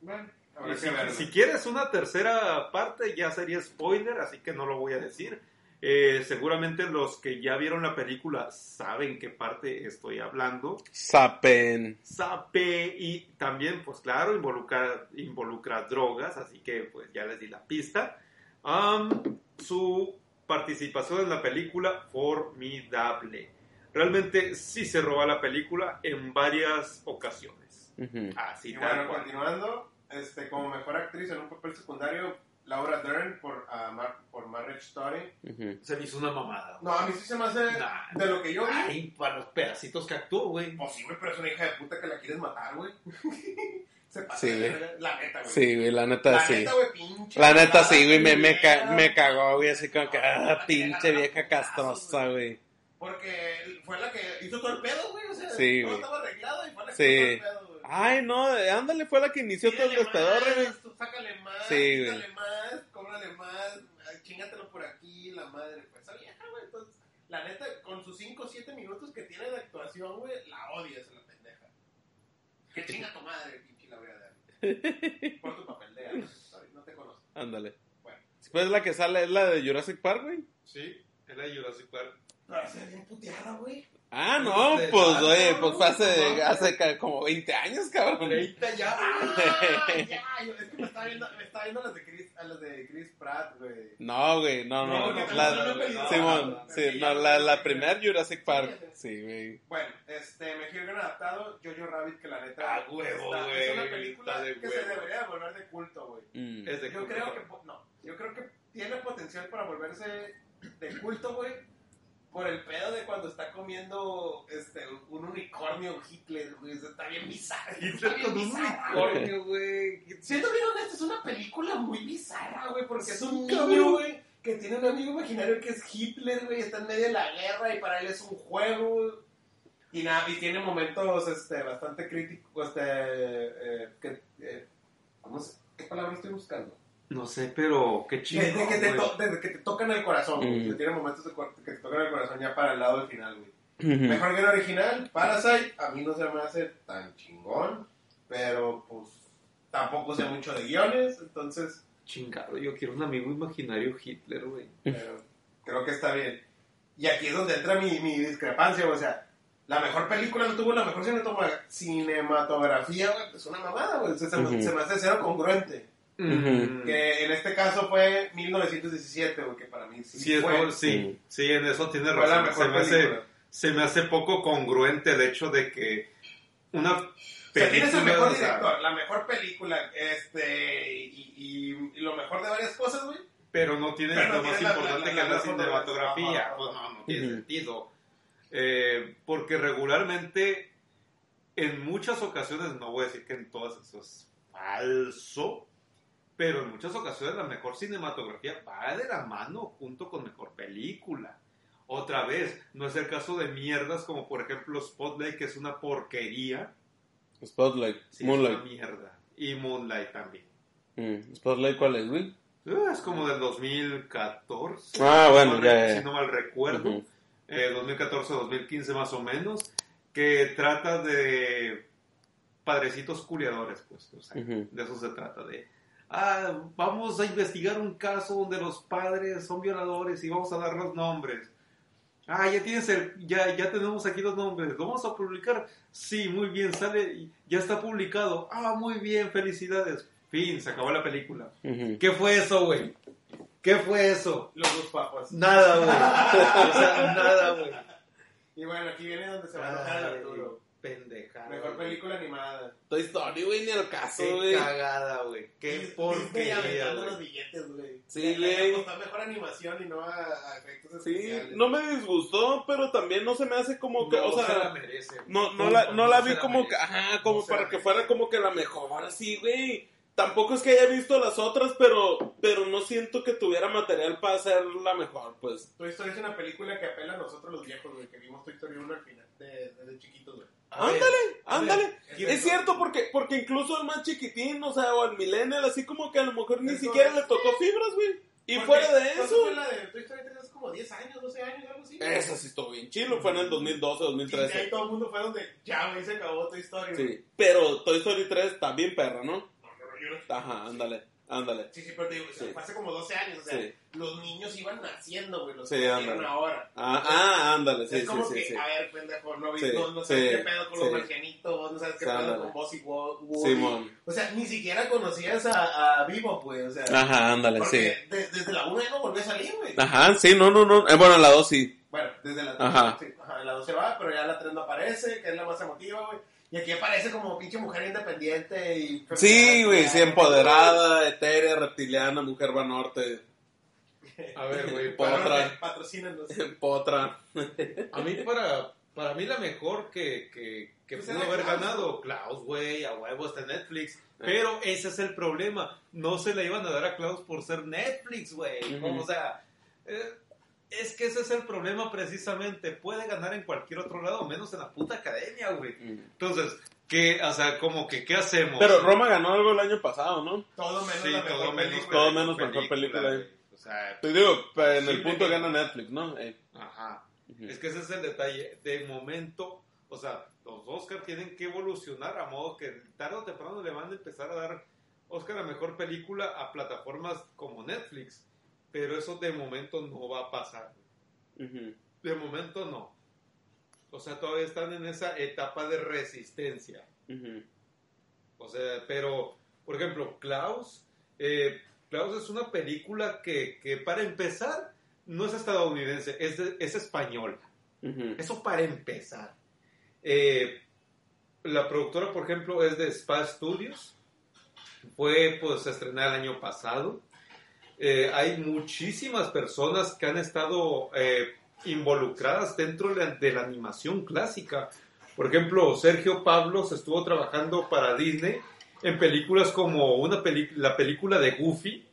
Bueno, si, si quieres una tercera parte, ya sería spoiler, así que no lo voy a decir. Eh, seguramente los que ya vieron la película saben qué parte estoy hablando. Sapen. Sape y también, pues claro, involucra, involucra drogas, así que pues ya les di la pista. Am, su participación en la película, formidable. Realmente sí se roba la película en varias ocasiones. Ujú. Así Y tal bueno, cual. continuando, este, como mejor actriz en un papel secundario, Laura Dern por, ah, Mar- por Marriage Story. Ujú. Se me hizo una mamada. No, a mí sí se me hace Nah. de lo que yo vi. Ay, para los pedacitos que actuó, güey. Pues sí, güey, pero es una hija de puta que la quieres matar, güey. se pasa Sí, güey. La neta, güey. Sí, güey, la neta La sí. neta, güey, pinche. La neta sí, güey, me, me, ca- me cagó, güey, así como que, ah, pinche vieja castrosa, güey. Porque fue la que hizo todo el pedo, güey. O sea, Sí, todo güey. estaba arreglado y fue la que Sí. hizo todo el pedo, güey. Ay, no, ándale, fue la que inició todo el Pídele despedorre, güey. Sácale más, Sí, güey. quítale más, cóbrale más, ay, chingatelo por aquí, la madre. Pues esa vieja, güey. Entonces, la neta, con sus 5 o 7 minutos que tiene de actuación, güey, la odias a la pendeja. Que chinga tu madre, pinche la voy a dar. Por tu papel de sorry, no te conozco. Ándale. Bueno. Después la que sale es la de Jurassic Park, güey. Sí, era Jurassic Park. Pero se ve bien puteada, güey. Ah, no, pues, oye, pues fue hace, hace como 20 años, cabrón. ya. Ah, ya, yo, es que me estaba viendo, me estaba viendo a las de Chris, a las de Chris Pratt, güey. No, güey, no, No, la, Simón, sí, no, la, la ya. primer Jurassic Park. Sí, güey. Bueno, este, mejor bien adaptado, Jojo Rabbit, que la neta Ah, huevo, güey, es una película de que se debería de volver de culto, güey. Mm. Es de Yo culto. creo que, po- no, yo creo que tiene potencial para volverse de culto, güey, por el pedo de cuando está comiendo, este, un unicornio Hitler, güey, está bien bizarro. Hitler bien con un bizarra, unicornio, güey. Siendo bien honesto, es una película muy bizarra, güey, porque es un niño, güey, que tiene un amigo imaginario que es Hitler, güey, está en medio de la guerra y para él es un juego, güey. Y nada, y tiene momentos, este, bastante críticos, este, eh, que, eh, ¿cómo se, qué palabra estoy buscando? No sé, pero qué chido. de que, te to- de que te tocan el corazón, güey, Mm. tiene momentos de que te tocan el corazón ya para el lado del final, güey. Mejor que el original, Parasite, a mí no se me hace tan chingón, pero pues tampoco sé mucho de guiones, entonces Chingado, yo quiero un amigo imaginario Hitler, güey. pero creo que está bien. Y aquí es donde entra mi, mi discrepancia, güey, o sea, la mejor película no tuvo la mejor cinematografía, güey, pues una mamada, güey, se, se me- se me hace cero congruente. Que en este caso fue 1917, güey, que para mí sí, Sí, es fue, no, sí, sí, en eso tiene razón. mejor Se me, hace, película. se me hace poco congruente el hecho de que una O sea, tienes el mejor director, la mejor película, este, y, y- y lo mejor de varias cosas, güey. pero no tiene Pero no lo más tiene la- importante la- que la- es la la cinematografía. Pues no, no tiene sentido. Eh, porque regularmente, en muchas ocasiones, no voy a decir que en todas eso es falso, pero en muchas ocasiones la mejor cinematografía va de la mano junto con mejor película. Otra vez, no es el caso de mierdas como por ejemplo Spotlight, que es una porquería. Spotlight, Sí, es una Moonlight. mierda. Y Moonlight también. Mm. Spotlight, ¿cuál es, güey? Uh, Es como del 2014. Ah, bueno, si no ya, mal- ya. Si no mal recuerdo. Ujú. Eh, 2014-2015 más o menos. Que trata de padrecitos culiadores, pues. o sea. De eso se trata. De, ah, vamos a investigar un caso donde los padres son violadores y vamos a dar los nombres. Ah, ya tienes el, ya, ya tenemos aquí los nombres. ¿Lo vamos a publicar? Sí, muy bien, sale, ya está publicado. Ah, muy bien, felicidades. Fin, se acabó la película. ¿Qué fue eso, güey? ¿Qué fue eso? Los dos papas. Nada, güey. O sea, nada, güey. Y bueno, aquí viene donde se va a enojar el Arturo. Pendejada. Mejor güey. película animada. Toy Story, güey, ni al caso, Qué güey. cagada, güey. Qué porquería, aventando güey. los billetes, güey. Sí, Le güey. mejor animación y no a, a efectos Sí, especiales. no me disgustó, pero también no se me hace como que, No o se la sea, merece. no, no la, no la vi como merece. que, ajá, como para la que fuera como que la mejor, así, güey. tampoco es que haya visto las otras, pero, pero no siento que tuviera material para hacer la mejor, pues. Toy Story es una película que apela a nosotros los viejos, güey, que vimos Toy Story 1 al final, de, de chiquitos, güey. A ver, Ándale, ver, ándale. es cierto, porque, porque incluso el más chiquitín, o sea, o el millennial, así como que a lo mejor ni siquiera le tocó fibras, güey. Y Porque, fuera de ¿cuándo eso, fue la de Toy Story 3 hace como 10 años, 12 años, algo así? esa sí estuvo bien chilo, fue en el 2012, Y ahí 2013. todo el mundo fue donde ya, güey, se acabó Toy Story. Sí, pero Toy Story 3 está bien perra, ¿no? No- Ajá, ándale, ándale. Sí, sí, pero te digo, Sí. fue hace como 12 años, o sea, Sí. los niños iban naciendo, güey, los Sí, que nacieron ándale. ahora. Ah, ah ándale, sí, es sí, como sí, que, sí. a ver, pendejo, no, Sí, no, no sabes sí, qué pedo con sí. los marcianitos, no sabes qué Sí, pedo ándale. con Boss y. Simón. O sea, ni siquiera conocías a, a Vivo, pues, o sea. Ajá, ándale, sí. de- desde la 1 ya no volvió a salir, güey. Ajá, sí, no, no, no. Eh, bueno, la 2 sí. Bueno, desde la Ajá. sí, ajá, la 2 se va, pero ya la 3 no aparece, que es la más emotiva, güey. Y aquí aparece como pinche mujer independiente y... Sí, güey, sí, empoderada, etérea, reptiliana, mujer vanorte, A ver, güey, Otra. Otra. Patrocínanos. potra. A mí, para, para mí, la mejor que, que, que Pues pudo haber Klaus, ganado, Klaus, güey, a huevo está Netflix. Pero ese es el problema. No se le iban a dar a Klaus por ser Netflix, güey. Ujú. Como, O sea, eh, es que ese es el problema precisamente. Puede ganar en cualquier otro lado, menos en la puta academia, güey. Entonces, ¿qué, o sea, como que, ¿qué hacemos? Pero Roma ganó algo el año pasado, ¿no? Todo menos Sí, la mejor todo menos, película. todo menos mejor película, güey. O sea, Te digo, en el punto me- gana Netflix, ¿no? Eh, ajá. Es que ese es el detalle. De momento, o sea, los Oscar tienen que evolucionar a modo que tarde o temprano le van a empezar a dar Oscar a mejor película a plataformas como Netflix. Pero eso de momento no va a pasar. Ujú. De momento no. O sea, todavía están en esa etapa de resistencia. O sea, pero, por ejemplo, Klaus, eh, Klaus es una película que, que para empezar no es estadounidense, es, de- es española. Eso para empezar. Eh, la productora, por ejemplo, es de Spa Studios. Fue pues estrenada el año pasado. Eh, hay muchísimas personas que han estado eh, involucradas dentro de la, de la animación clásica. Por ejemplo, Sergio Pablos estuvo trabajando para Disney en películas como una la película de Goofy,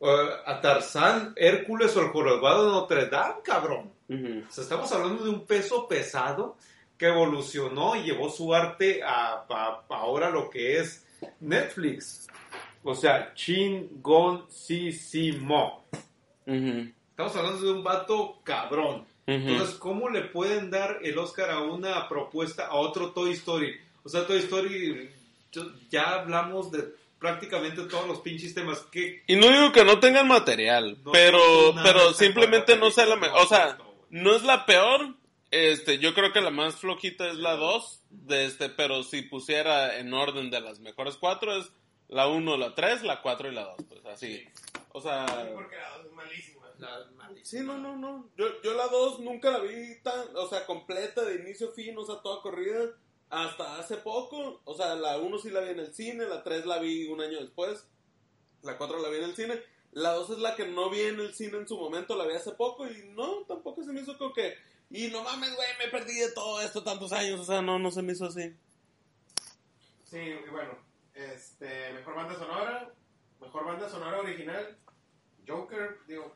eh, a Tarzán, Hércules o el Jorobado de Notre Dame, cabrón. Ujú. O sea, estamos hablando de un peso pesado que evolucionó y llevó su arte a, a- a ahora lo que es Netflix. O sea, chingoncísimo. Ujú. Estamos hablando de un vato cabrón. Ujú. Entonces, ¿cómo le pueden dar el Oscar a una propuesta, a otro Toy Story? O sea, Toy Story, yo- ya hablamos de prácticamente todos los pinches temas. que Y no digo que no tengan material, No pero, pero simplemente no sea la mejor. O sea, no es la peor. Este, yo creo que la más flojita es la 2. De este, pero si pusiera en orden de las mejores cuatro es la 1, la 3, la 4 y la 2. Pues así. O sea. Porque la dos es malísima. La- malísima. Sí, no, no, no. Yo, yo la 2 nunca la vi tan, o sea, completa de inicio a fin, o sea, toda corrida. Hasta hace poco. O sea, la 1 sí la vi en el cine, la 3 la vi un año después. La 4 la vi en el cine. La 2 es la que no vi en el cine en su momento, la vi hace poco y no, tampoco se me hizo como que... Y no mames, güey, me perdí de todo esto tantos años, o sea, no, no se me hizo así. Sí, y bueno, este, mejor banda sonora, mejor banda sonora original, Joker, digo,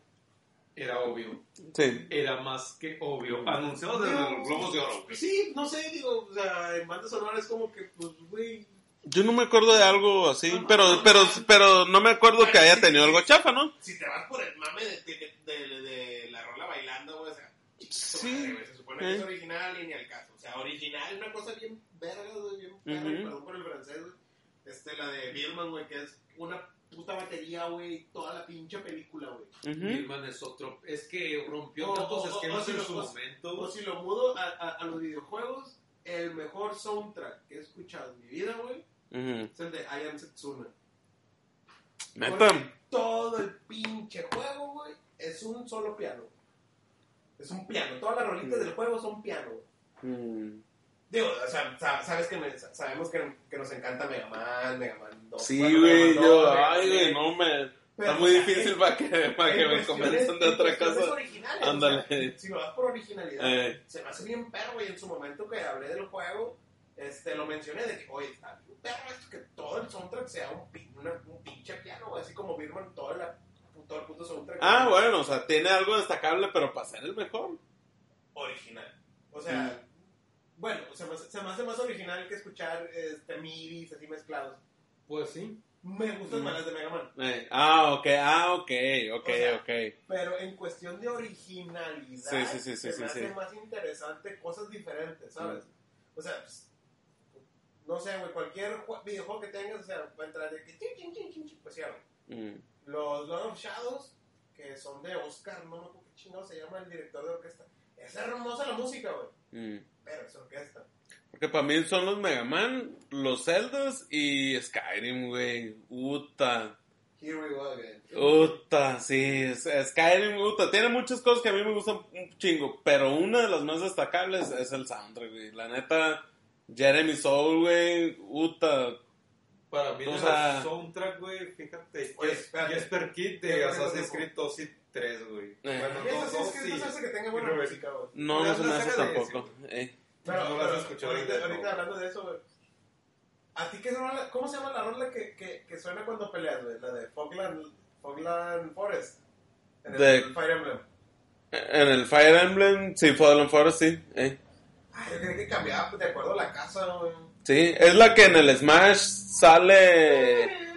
Era obvio. Sí. Era más que obvio. Anunciado desde los Globos de Oro. Sí, no sé, digo, o sea, en banda sonora es como que, pues, güey, Yo no me acuerdo de algo así, No, pero, no, pero, no. pero no me acuerdo que haya sí, tenido algo chafa, ¿no? si te vas por el mame de, de, de, de- de la rola bailando, o sea, Sí. madre, se supone que Eh. es original y ni al caso. O sea, original, una cosa bien verga, bien Ujú. y perdón por el francés, güey. Este, la de Billman, güey, que es una puta batería, güey, toda la pinche película, güey. Ujú. Milman es otro. Es que rompió O- tantos o- esquemas o si en lo- su o- momento. O si lo mudo a, a, a los videojuegos, el mejor soundtrack que he escuchado en mi vida, güey, Ujú. es el de I Am Setsuna. Todo el pinche juego, güey, es un solo piano. Es un piano. Todas las rolitas del juego son piano. Mm. Digo, o sea, sabes que me, sabemos que, que, nos encanta Mega Man, Mega Man 2. Sí, güey, yo, ay, güey, no me. Pero, está muy o sea, difícil para que, que me convenzan de otra cosa. Ándale. O sea, si lo das por originalidad, eh. se me hace bien perro. Y en su momento que hablé del juego, este, lo mencioné de que, oye, está bien perro esto que todo el soundtrack sea un, una, un pinche piano, así como Birman, todo, la, todo el puto soundtrack. Ah, bueno, o sea, tiene algo destacable, pero para ser el mejor. Original. O sea. Mm bueno, se me, se me hace más original que escuchar este, midis así mezclados. Pues sí. Me gustan Mm. más las de Mega Man. Eh, ah, ok, ah, ok, ok, O sea, ok. Pero en cuestión de originalidad, Sí, sí, sí, sí, se sí, me hace sí. más interesante cosas diferentes, ¿sabes? O sea, pues, no sé, güey, cualquier ju- videojuego que tengas, o sea, va a entrar de que... chin, chin, chin, chin, chin, Pues sí, güey. Mm. Los Lord of Shadows, que son de Oscar, no me acuerdo qué chingado se llama el director de orquesta. Es hermosa la música, güey, Mm. Pero es orquesta. Porque para mí son los Mega Man, los Zeldas y Skyrim, güey. Uta. Here we go again. Uta, sí. Skyrim, Uta. Tiene muchas cosas que a mí me gustan un chingo. Pero una de las más destacables es el soundtrack, güey. La neta, Jeremy Soul, güey. Uta. Para mí, O sea- los soundtrack, güey, fíjate. Oye. Jesper Kid Ya de Assassin's. Creed 2 y 3, güey. Eh. Bueno, eso sí es que sí. no se hace que tenga buena música, güey. No, La- no se me hace tampoco. Eh. Pero, No pero escuché ahorita, ahorita, hablando de eso, güey. ¿A ti qué rola, cómo se llama la rola que, que, que suena cuando peleas, güey? La de Fogland, Fogland Forest. En el De- Fire Emblem. En el Fire Emblem, sí, Fallen Forest, sí. eh. Ay, yo creí que cambiaba de acuerdo a la casa, güey. Sí, es la que en el Smash sale.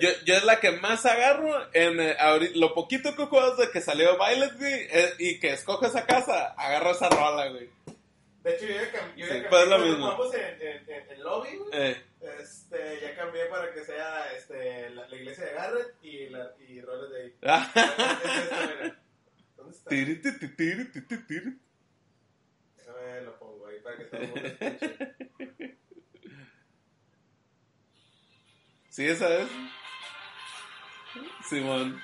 Yo, yo es la que más agarro en eh, lo poquito que juego desde que salió Violet, güey, eh, y que escojo esa casa, agarro esa rola, güey. De hecho, yo ya, cam- yo ya Sí, cambié. pues es lo mismo. en, en, en, en lobby, güey. Eh, Este, ya cambié para que sea este, la, la iglesia de Garrett y, la, y roles de ahí. ah. ¿Dónde está? tiri, ti, ti, tiri, ti, ti, tiri. Déjame lo pongo ahí para que todo el mundo escuche. ¿Sí, esa es? Simón.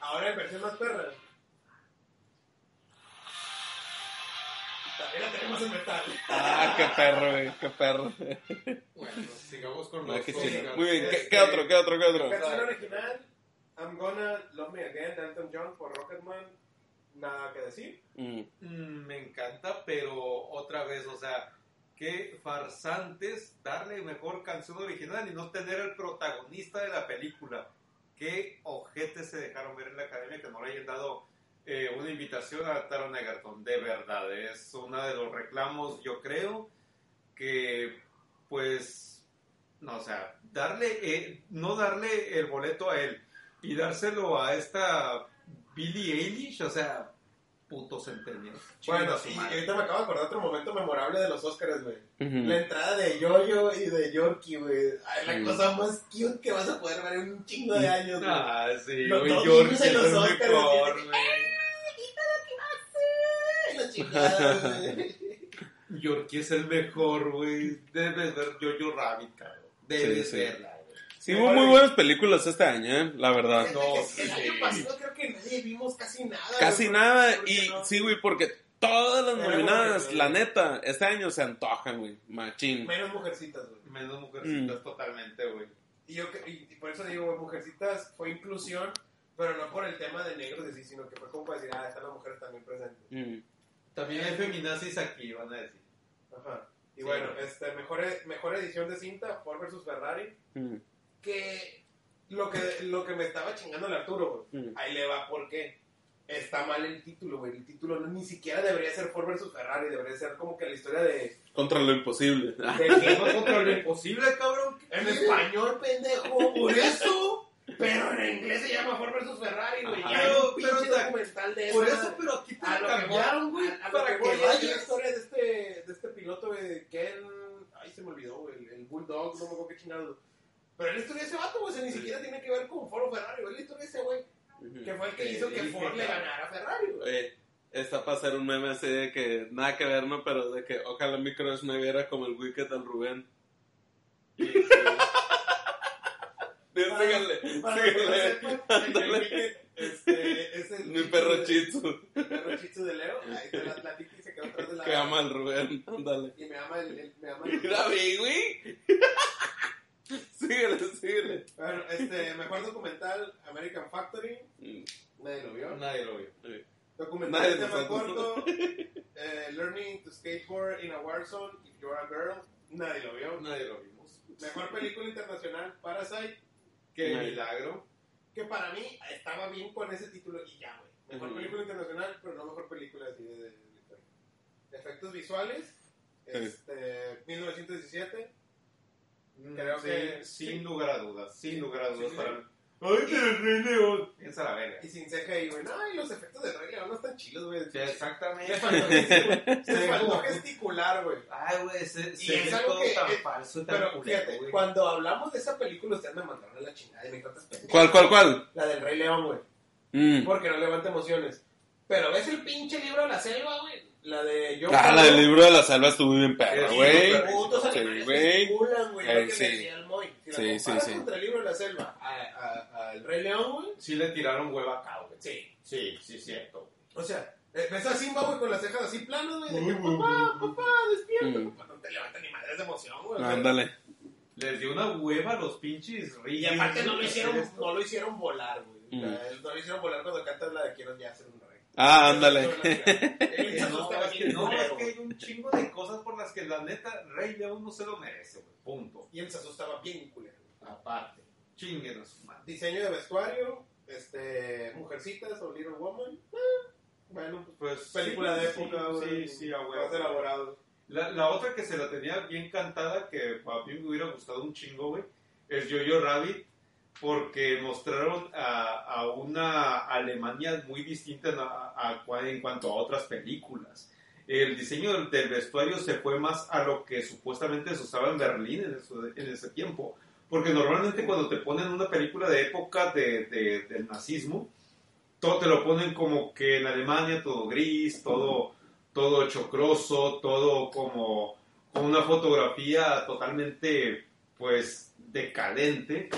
Ahora en versión más perra. También la tenemos en metal. Ah, qué perro, güey, qué perro. Bueno, sigamos con Ah, los. Muy bien, ¿qué, Este- qué otro, qué otro, qué otro? Canción original, I'm Gonna Love Me Again, de Elton John por Rocketman. Nada que decir. Mm. Mm, me encanta, pero otra vez, o sea, qué farsantes darle mejor canción original y no tener el protagonista de la película. Qué ojetes se dejaron ver en la academia que no le hayan dado eh, una invitación a Taron Egerton. De verdad, es uno de los reclamos, yo creo, que pues, no, o sea, darle, eh, no darle el boleto a él y dárselo a esta Billie Eilish, o sea, puto centennial. Bueno, madre. ahorita me acabo de acordar otro momento memorable de los Oscars, güey. Ujú. La entrada de Yoyo y de Yorkie, güey. Ay, La Mm. cosa más cute que vas a poder ver en un chingo de años, güey. Ah, sí, Los güey, Yorkie es en los el Oscars, mejor, güey. Ay, la chingada, güey. Yorkie es el mejor, güey. Debes ver Jojo Rabbit, cabrón. Debes Sí, sí. verla. Sí, hubo muy buenas películas este año, ¿eh? La verdad. No, el año pasado creo que nadie vimos casi nada. Casi güey, nada. Y no- sí, güey, porque todas las nominadas, la neta, este año se antojan, güey. Machín. Menos mujercitas, güey. Menos mujercitas Mm. totalmente, güey. Y, yo, que- y, y por eso digo, güey, mujercitas fue inclusión, pero no por el tema de negros, así, sino que fue como para decir, ah, están las mujeres también presentes. Mm. También hay feminazis aquí, van a decir. Ajá. Y Sí, bueno, güey. este, mejor, e- mejor edición de cinta, Ford vs Ferrari, Mm. Que lo que, lo que me estaba chingando el Arturo, güey. Mm. Ahí le va, ¿por qué? Está mal el título, güey. El título no, ni siquiera debería ser Ford vs Ferrari, debería ser como que la historia de... Contra lo imposible. de contra lo imposible, cabrón. en español, pendejo, por eso. Pero en inglés se llama Ford vs Ferrari, güey. Ajá. Ya hay un Pero- pinche pero, o sea, documental de Por eso. eso, pero aquí te a lo que cambiaron, güey. a, a lo Para que que es la historia de este, de este piloto, güey, Ken, ay, se me olvidó, güey, el, el Bulldog, no me acuerdo qué chingado. Pero es la historia de ese vato, güey, o sea, ni siquiera tiene que ver con Ford o Ferrari, güey, es la historia de ese güey, que fue el que Sí, hizo que sí, Ford sí, le ganara a Ferrari, güey. Oye, está para hacer un meme así de que nada que ver, ¿no? Pero de que ojalá mi crush me viera como el Wicked al Rubén. Síganle, que no síganle. Wicked, este, es el Mi perro Chitsu, El perro Chitsu de Leo, ahí está la, la Titi se quedó atrás de la... que ama al Rubén. Ándale. Y me ama el, el- me ama el... Mira, güey. Síguele, síguele. Bueno, este, mejor documental, American Factory, Mm, nadie lo vio. Nadie lo vio. Documental Nadie de tema corto, eh, Learning to Skateboard in a Warzone, If You're a Girl, nadie lo vio. Nadie lo vimos. Mejor película internacional, Parasite, Qué Nadie. milagro. que para mí estaba bien con ese título y ya, güey. Mejor película internacional, pero no mejor película así de, de- de- Efectos visuales, Sí. este, 1917. Mm, Creo sí, que- sin sí. lugar a dudas, sin lugar a dudas Sí, para sí. mí. Ay, pero el Rey León. Piensa la verga. Y sin CGI, güey. Ay, los efectos de Rey León no están chilos, güey. Sí, exactamente. Le faltó, gesticular, faltó güey. Ay, güey, se, Y se es algo todo que- tan eh, falso tan Pero culero, fíjate, güey. cuando hablamos de esa película, ustedes me mandaron a la chingada y me pendejo. ¿Cuál, cuál, cuál? La del Rey León, güey. Mm. Porque no levanta emociones. Pero ves el pinche libro de la selva, güey. La de John Ah, la del libro de la selva estuvo bien perra, Sí, güey. Sí, güey. gesticulan, güey. Eh, lo que sí. Sí, sí, sí. contra el libro de la selva a- a- al Rey León, güey. Sí le tiraron hueva acá, güey. Sí. Sí, sí, cierto. O sea, eh, ves a Simba, güey, con las cejas así planas, güey. De que, papá, papá, despierta. Mm. Papá, no te levanta ni madres de emoción, güey. Ándale. Les dio una hueva a los pinches ríos. Y aparte no lo hicieron, hacer no lo hicieron volar, güey. Mm. No lo hicieron volar cuando cantas la de Quiero ya rey. Ah, ándale. No, es que, bien no, es culero, que hay un chingo de cosas por las que la neta Rey León no se lo merece, güey. Punto. Y él se asustaba bien culero. Aparte. Chinguen a su madre. Diseño de vestuario, este, Mujercitas o Little Woman. eh, bueno, pues Pues película sí, de sí, época, Sí, güey. sí, a huevo. Más elaborado. La, la otra que se la tenía bien cantada, que a mí me hubiera gustado un chingo, güey, es Jojo Rabbit, porque mostraron a, a una Alemania muy distinta a- a en cuanto a otras películas. El diseño del, del vestuario se fue más a lo que supuestamente se usaba en Berlín en, eso- en ese tiempo. Porque normalmente cuando te ponen una película de época de- de- del nazismo, todo te lo ponen como que en Alemania todo gris, todo, todo chocroso, todo como con una fotografía totalmente pues decadente,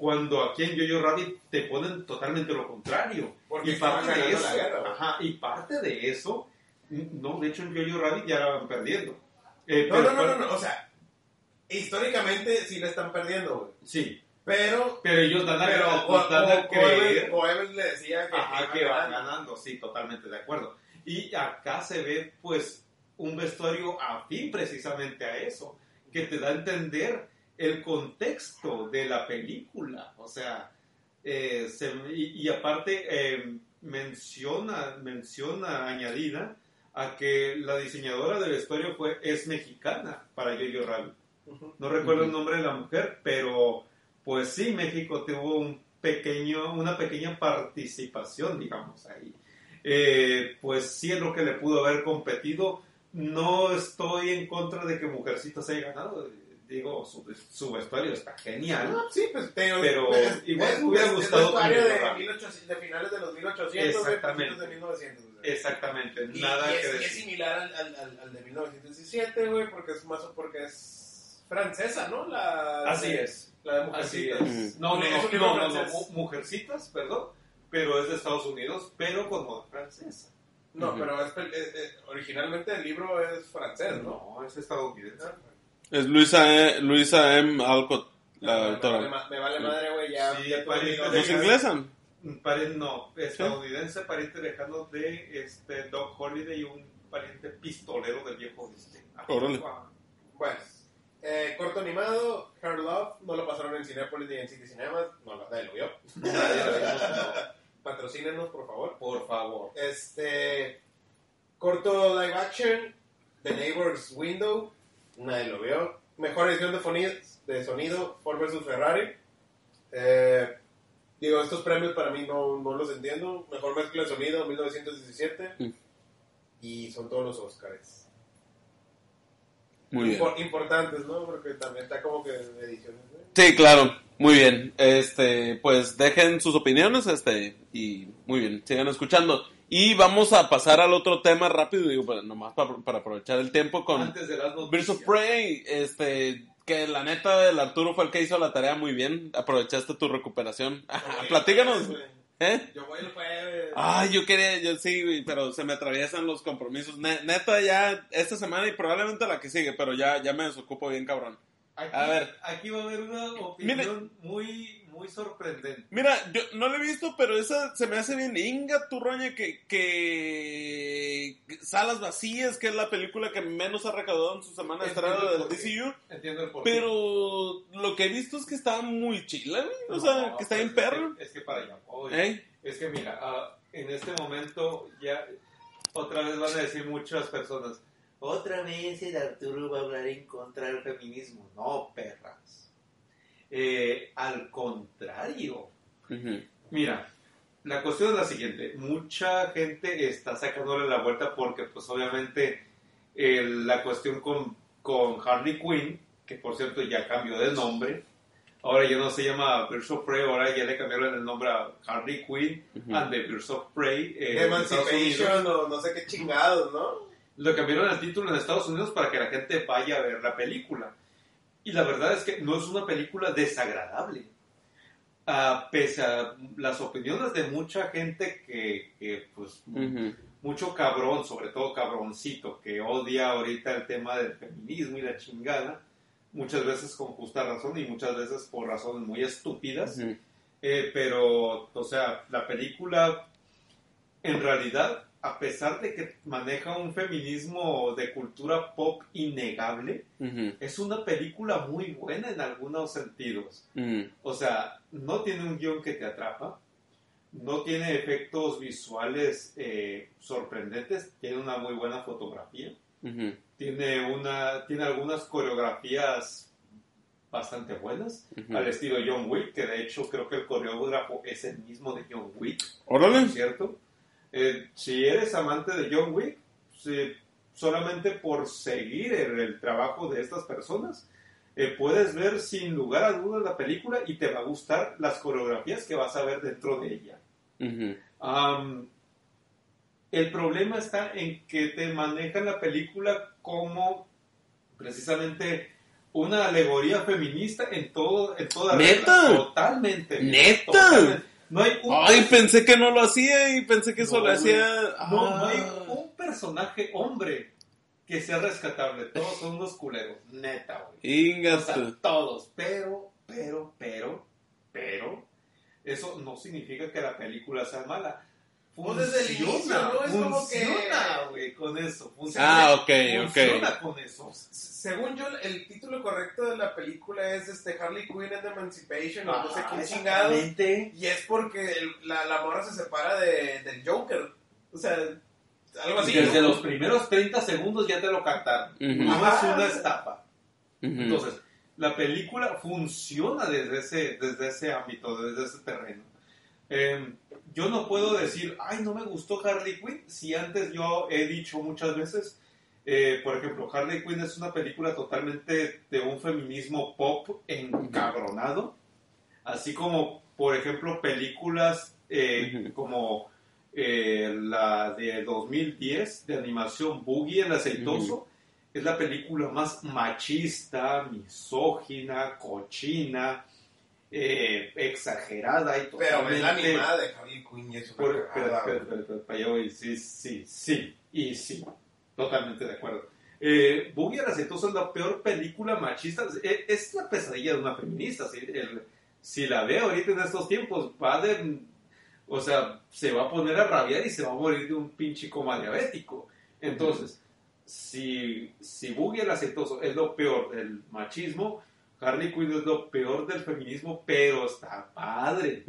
cuando aquí en Jojo Rabbit te ponen totalmente lo contrario. Porque y parte de eso, la guerra, ajá, y parte de eso, no, de hecho en Jojo Rabbit ya la van perdiendo. Eh, No, pero no, no, no, no, o sea, históricamente sí le están perdiendo, güey. Sí, Pero, pero ellos dan a, pero dan a creer Goebbels le decía que, Ajá, que van ganando. ganando, sí, totalmente de acuerdo. Y acá se ve, pues, un vestuario afín precisamente a eso, que te da a entender el contexto de la película. O sea, eh, se- y, y aparte eh, menciona, menciona añadida a que la diseñadora del vestuario fue, es mexicana para Jojo Rabbit. No recuerdo el nombre de la mujer, pero pues sí, México tuvo un pequeño, una pequeña participación, digamos, ahí. Eh, pues sí es lo que le pudo haber competido. No estoy en contra de que Mujercita se haya ganado. Digo, su, su vestuario está genial. Ah, sí, pues te Pero es- igual es- me hubiera es- gustado Es vestuario que de, lo 1800 de finales de los 1800, güey, Exactamente. de 1900. güey. Exactamente, Y, nada y que es, es decir. similar al, al, al, al de 1917, güey, porque es más porque es francesa, ¿no? La, Así de- es. La de Mujercitas. es. No, no, Es no, no, no, no, Mujercitas, perdón, pero es de Estados Unidos, pero con moda francesa. No, Ujú. pero es, eh, eh, originalmente el libro es francés, ¿no? No, es estadounidense. Ah, Es Luisa, E- Luisa M. Alcott, la vale, autora. me vale madre, güey, ya. Sí, ya ¿No es Sí. inglesa? Pare- no, estadounidense, pariente lejano de este Doc Holiday y un pariente pistolero del viejo este. Órale. Bueno, eh, corto animado, Her Love, no lo pasaron en Cinepolis ni en City Cinemas, no lo, nadie lo vio. Nadie lo vio, Patrocínenos, por favor. no. Por favor. Este, corto live action, The Neighbor's Window, nadie lo vio. Mejor edición de sonido, de sonido Ford vs Ferrari. Eh, digo, estos premios para mí no, no los entiendo. Mejor mezcla de sonido, 1917. Mm. Y son todos los Oscars. Muy bien. Impor- importantes, ¿no? Porque también está como que ediciones. ¿no? Sí, claro. Muy bien. Este, pues dejen sus opiniones, este, y muy bien, sigan escuchando. Y vamos a pasar al otro tema rápido, digo, para, nomás para, para aprovechar el tiempo con Antes de las Birds of Prey, este, que la neta el Arturo fue el que hizo la tarea muy bien. Aprovechaste tu recuperación. Platícanos, Güey. ¿eh? Yo voy el jueves. Ay, yo quería, yo sí, pero se me atraviesan los compromisos. Ne- neta, ya esta semana y probablemente la que sigue, pero ya, ya me desocupo bien, cabrón. Aquí, A ver. Aquí va a haber una opinión muy, muy sorprendente. Mira, yo no la he visto, pero esa se me hace bien inga tu roña que, que Salas Vacías, que es la película que menos ha recaudado en su semana de estreno Entiendo del. DCU. Entiendo el porqué. Pero lo que he visto es que está muy chila, güey. O sea, No, que está pues, bien perro. Es que, que para allá voy. ¿Eh? Es que mira, ah, en este momento ya otra vez van a decir muchas personas, otra vez el Arturo va a hablar en contra del feminismo. No, perras. Eh, al contrario. Mira, la cuestión es la siguiente. Mucha gente está sacándole la vuelta porque pues obviamente eh, la cuestión con, con Harley Quinn, que por cierto ya cambió de nombre, ahora ya no se llama Birds of Prey, ahora ya le cambiaron el nombre a Harley Quinn Ujú. and the Birds of Prey. eh. Emancipation o no sé qué chingados, ¿no? Lo cambiaron el título en Estados Unidos para que la gente vaya a ver la película. Y la verdad es que no es una película desagradable. Ah, pese a las opiniones de mucha gente que, que, pues, mucho cabrón, sobre todo cabroncito, que odia ahorita el tema del feminismo y la chingada, muchas veces con justa razón y muchas veces por razones muy estúpidas. Eh, pero, o sea, la película, en realidad, a pesar de que maneja un feminismo de cultura pop innegable, es una película muy buena en algunos sentidos. O sea, no tiene un guion que te atrapa, no tiene efectos visuales eh, sorprendentes, tiene una muy buena fotografía, tiene, una, tiene algunas coreografías bastante buenas, al estilo John Wick, que de hecho creo que el coreógrafo es el mismo de John Wick. ¿cierto? Eh, si eres amante de John Wick, si- solamente por seguir el, el trabajo de estas personas, eh, puedes ver sin lugar a dudas la película y te va a gustar las coreografías que vas a ver dentro de ella. El problema está en que te manejan la película como precisamente una alegoría feminista en todo en toda ¿Neta? regla. totalmente ¿Neta? totalmente. No hay un Ay, pensé que no lo hacía y pensé que eso No, lo hacía. no, no hay Ah. un personaje hombre que sea rescatable. Todos son unos culeros neta güey. O sea, todos. Pero pero pero pero eso no significa que la película sea mala Pues desde el inicio, ¿no? Es como que- funciona, güey, con eso. Funciona, Ah, ok, funciona ok. con eso. Según yo, el título correcto de la película es este Harley Quinn and the Emancipation o no sé Ah, qué chingado. exactamente. Y es porque el- la, la morra se separa de, del Joker. O sea, algo así. Desde ¿no? los primeros 30 segundos ya te lo. No Ajá. es una etapa. Ujú. Entonces, la película funciona desde ese, desde ese ámbito, desde ese terreno. Eh, yo no puedo decir, ay, no me gustó Harley Quinn, si antes yo he dicho muchas veces, eh, por ejemplo, Harley Quinn es una película totalmente de un feminismo pop encabronado, así como, por ejemplo, películas eh, como eh, la de 2010 de animación Boogie el aceitoso, es la película más machista, misógina, cochina, eh, exagerada y Pero ves totalmente... la animada de Harley Quinn y es una Por- cagada, pero- pero- pero- pero- para allá voy. sí, sí, sí, y sí, totalmente de acuerdo. Eh, Boogie el aceitoso es la peor película machista, es, es la pesadilla de una feminista, si, el- si la ve ahorita en estos tiempos, va de, o sea, se va a poner a rabiar y se va a morir de un pinche coma diabético. Entonces, si, si Boogie el aceitoso es lo peor del machismo, Harley Quinn es lo peor del feminismo, pero está padre.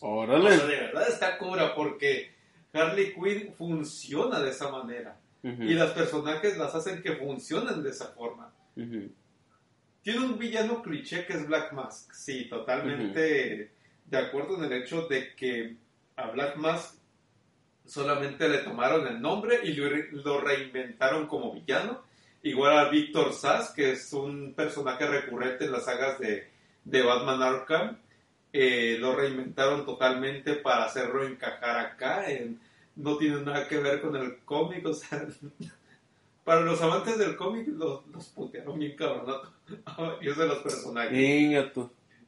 Órale. sea, de verdad está cura porque Harley Quinn funciona de esa manera. Y los personajes las hacen que funcionen de esa forma. Tiene un villano cliché que es Black Mask. Sí, totalmente de acuerdo en el hecho de que a Black Mask solamente le tomaron el nombre y lo, re- lo reinventaron como villano. Igual a Victor Sass, que es un personaje recurrente en las sagas de, de Batman Arkham. eh, lo reinventaron totalmente para hacerlo encajar acá. en- no tiene nada que ver con el cómic, o sea, para los amantes del cómic los, los putearon bien cabrón. Yo de los personajes.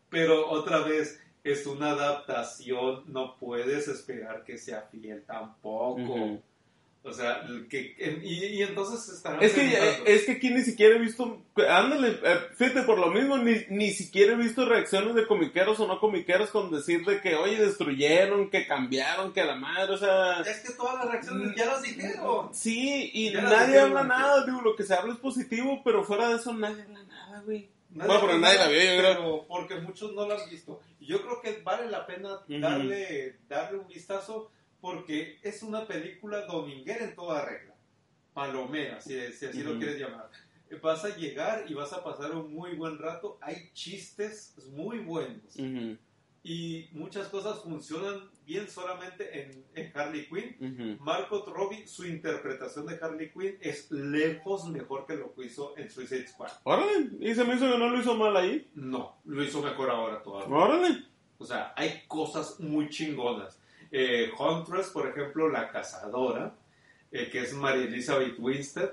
Pero otra vez, es una adaptación, no puedes esperar que sea fiel tampoco. O sea, que, y, y entonces estarán Es que, preguntando, es que aquí ni siquiera he visto, ándale, eh, fíjate, por lo mismo, ni, ni siquiera he visto reacciones de comiqueros o no comiqueros con decir de que, oye, destruyeron, que cambiaron, que la madre, o sea, Es que todas las reacciones ya las dijeron. sí, y Ya nadie habla nada, digo, lo que se habla es positivo, pero fuera de eso nadie habla nada, güey. Nadie Bueno, pero nadie la vio, yo creo. porque muchos no la han visto. Y yo creo que vale la pena darle, darle un vistazo porque es una película dominguera en toda regla. Palomera, si, si así lo Ujú. quieres llamar. Vas a llegar y vas a pasar un muy buen rato. Hay chistes muy buenos. Ujú, Y muchas cosas funcionan bien solamente en, en Harley Quinn. ujú. Margot Robbie, su interpretación de Harley Quinn es lejos mejor que lo que hizo en Suicide Squad. Órale, y se me hizo que no lo hizo mal ahí. No, lo hizo mejor ahora todavía. Órale. O sea, hay cosas muy chingonas. Eh, Huntress, por ejemplo, la cazadora, eh, que es María Elizabeth Winstead,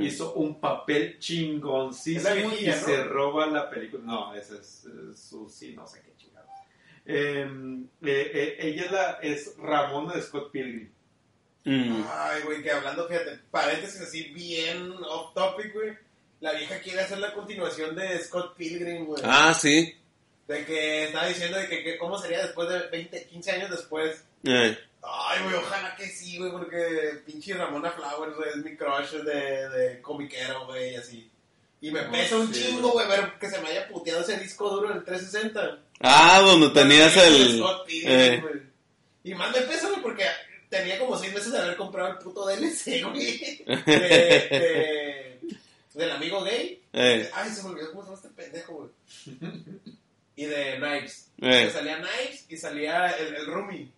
hizo un papel chingoncísimo viejilla, y ¿no? se roba la película. No, esa es, es Susi, no sé qué chingado. Eh, eh, eh, ella es, la, es Ramona de Scott Pilgrim. Mm. Ay, güey, que hablando, fíjate, paréntesis así bien off topic, güey. La vieja quiere hacer la continuación de Scott Pilgrim, güey. Ah, sí. De que estaba diciendo de que, que cómo sería después de 20, 15 años después. Eh. Ay, güey, ojalá que sí, güey, porque pinche Ramona Flowers, güey, es mi crush de, de comiquero, güey, y así. Y me pesa un sí, chingo, güey, ver que se me haya puteado ese disco duro en el 360. Ah, donde tenías el... Eh. Y más me pesa, güey, porque tenía como 6 meses de haber comprado el puto DLC, güey. De, de- del amigo gay. Eh, Ay, se me olvidó cómo se llama este pendejo, güey. Y de Knives. Eh. Que salía Knives y salía el, el Rumi.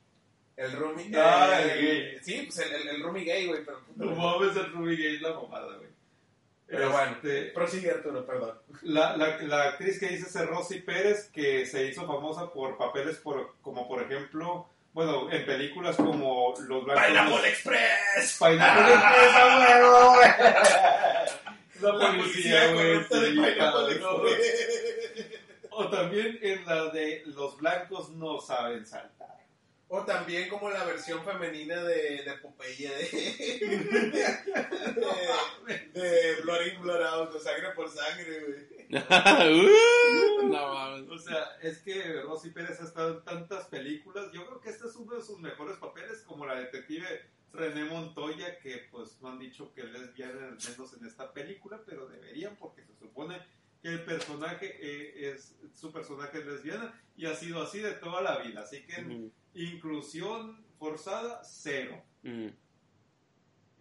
El Rumi. Ah, eh, el gay. Sí, pues el, el, el Rumi gay, güey. Pero, No mames, el Ruby Gay es la mamada, güey. pero bueno, Este, prosigue Arturo, perdón. La, la, la actriz que dice es Rosy Pérez, que se hizo famosa por papeles por, como por ejemplo, bueno, en películas como Los Blancos... Pineapple Express. Pineapple Express, a huevo, güey. La La policía, güey. O también en la de Los Blancos no saben saltar. O también como la versión femenina de, de Popeye de, de, de Blood In, Blood Out, de sangre por sangre, güey. uh, no mames. O sea, es que Rosy Pérez ha estado en tantas películas. Yo creo que este es uno de sus mejores papeles, como la detective René Montoya, que pues no han dicho que es lesbiana, al menos en esta película, pero deberían, porque se supone que el personaje eh, es, su personaje es lesbiana y ha sido así de toda la vida. Así que inclusión forzada, cero. ujú.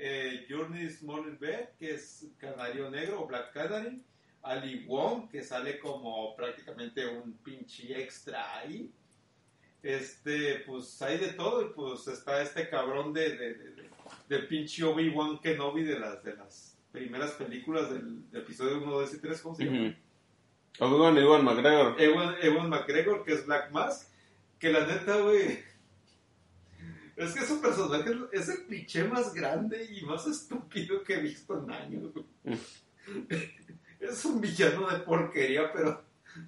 Eh, Journey Small Bed, que es Canario Negro o Black Canary. Ali Wong, que sale como prácticamente un pinche extra ahí. Este, pues hay de todo, y pues está este cabrón de, de, de, de- del pinche Obi-Wan Kenobi de las, de las primeras películas del, del episodio 1, 2 y 3, ¿cómo se llama? Ujú. Obi-Wan Ewan McGregor. Ewan, Ewan McGregor, que es Black Mask, que la neta, güey, es que su personaje es el cliché más grande y más estúpido que he visto en años. güey. Es un villano de porquería, pero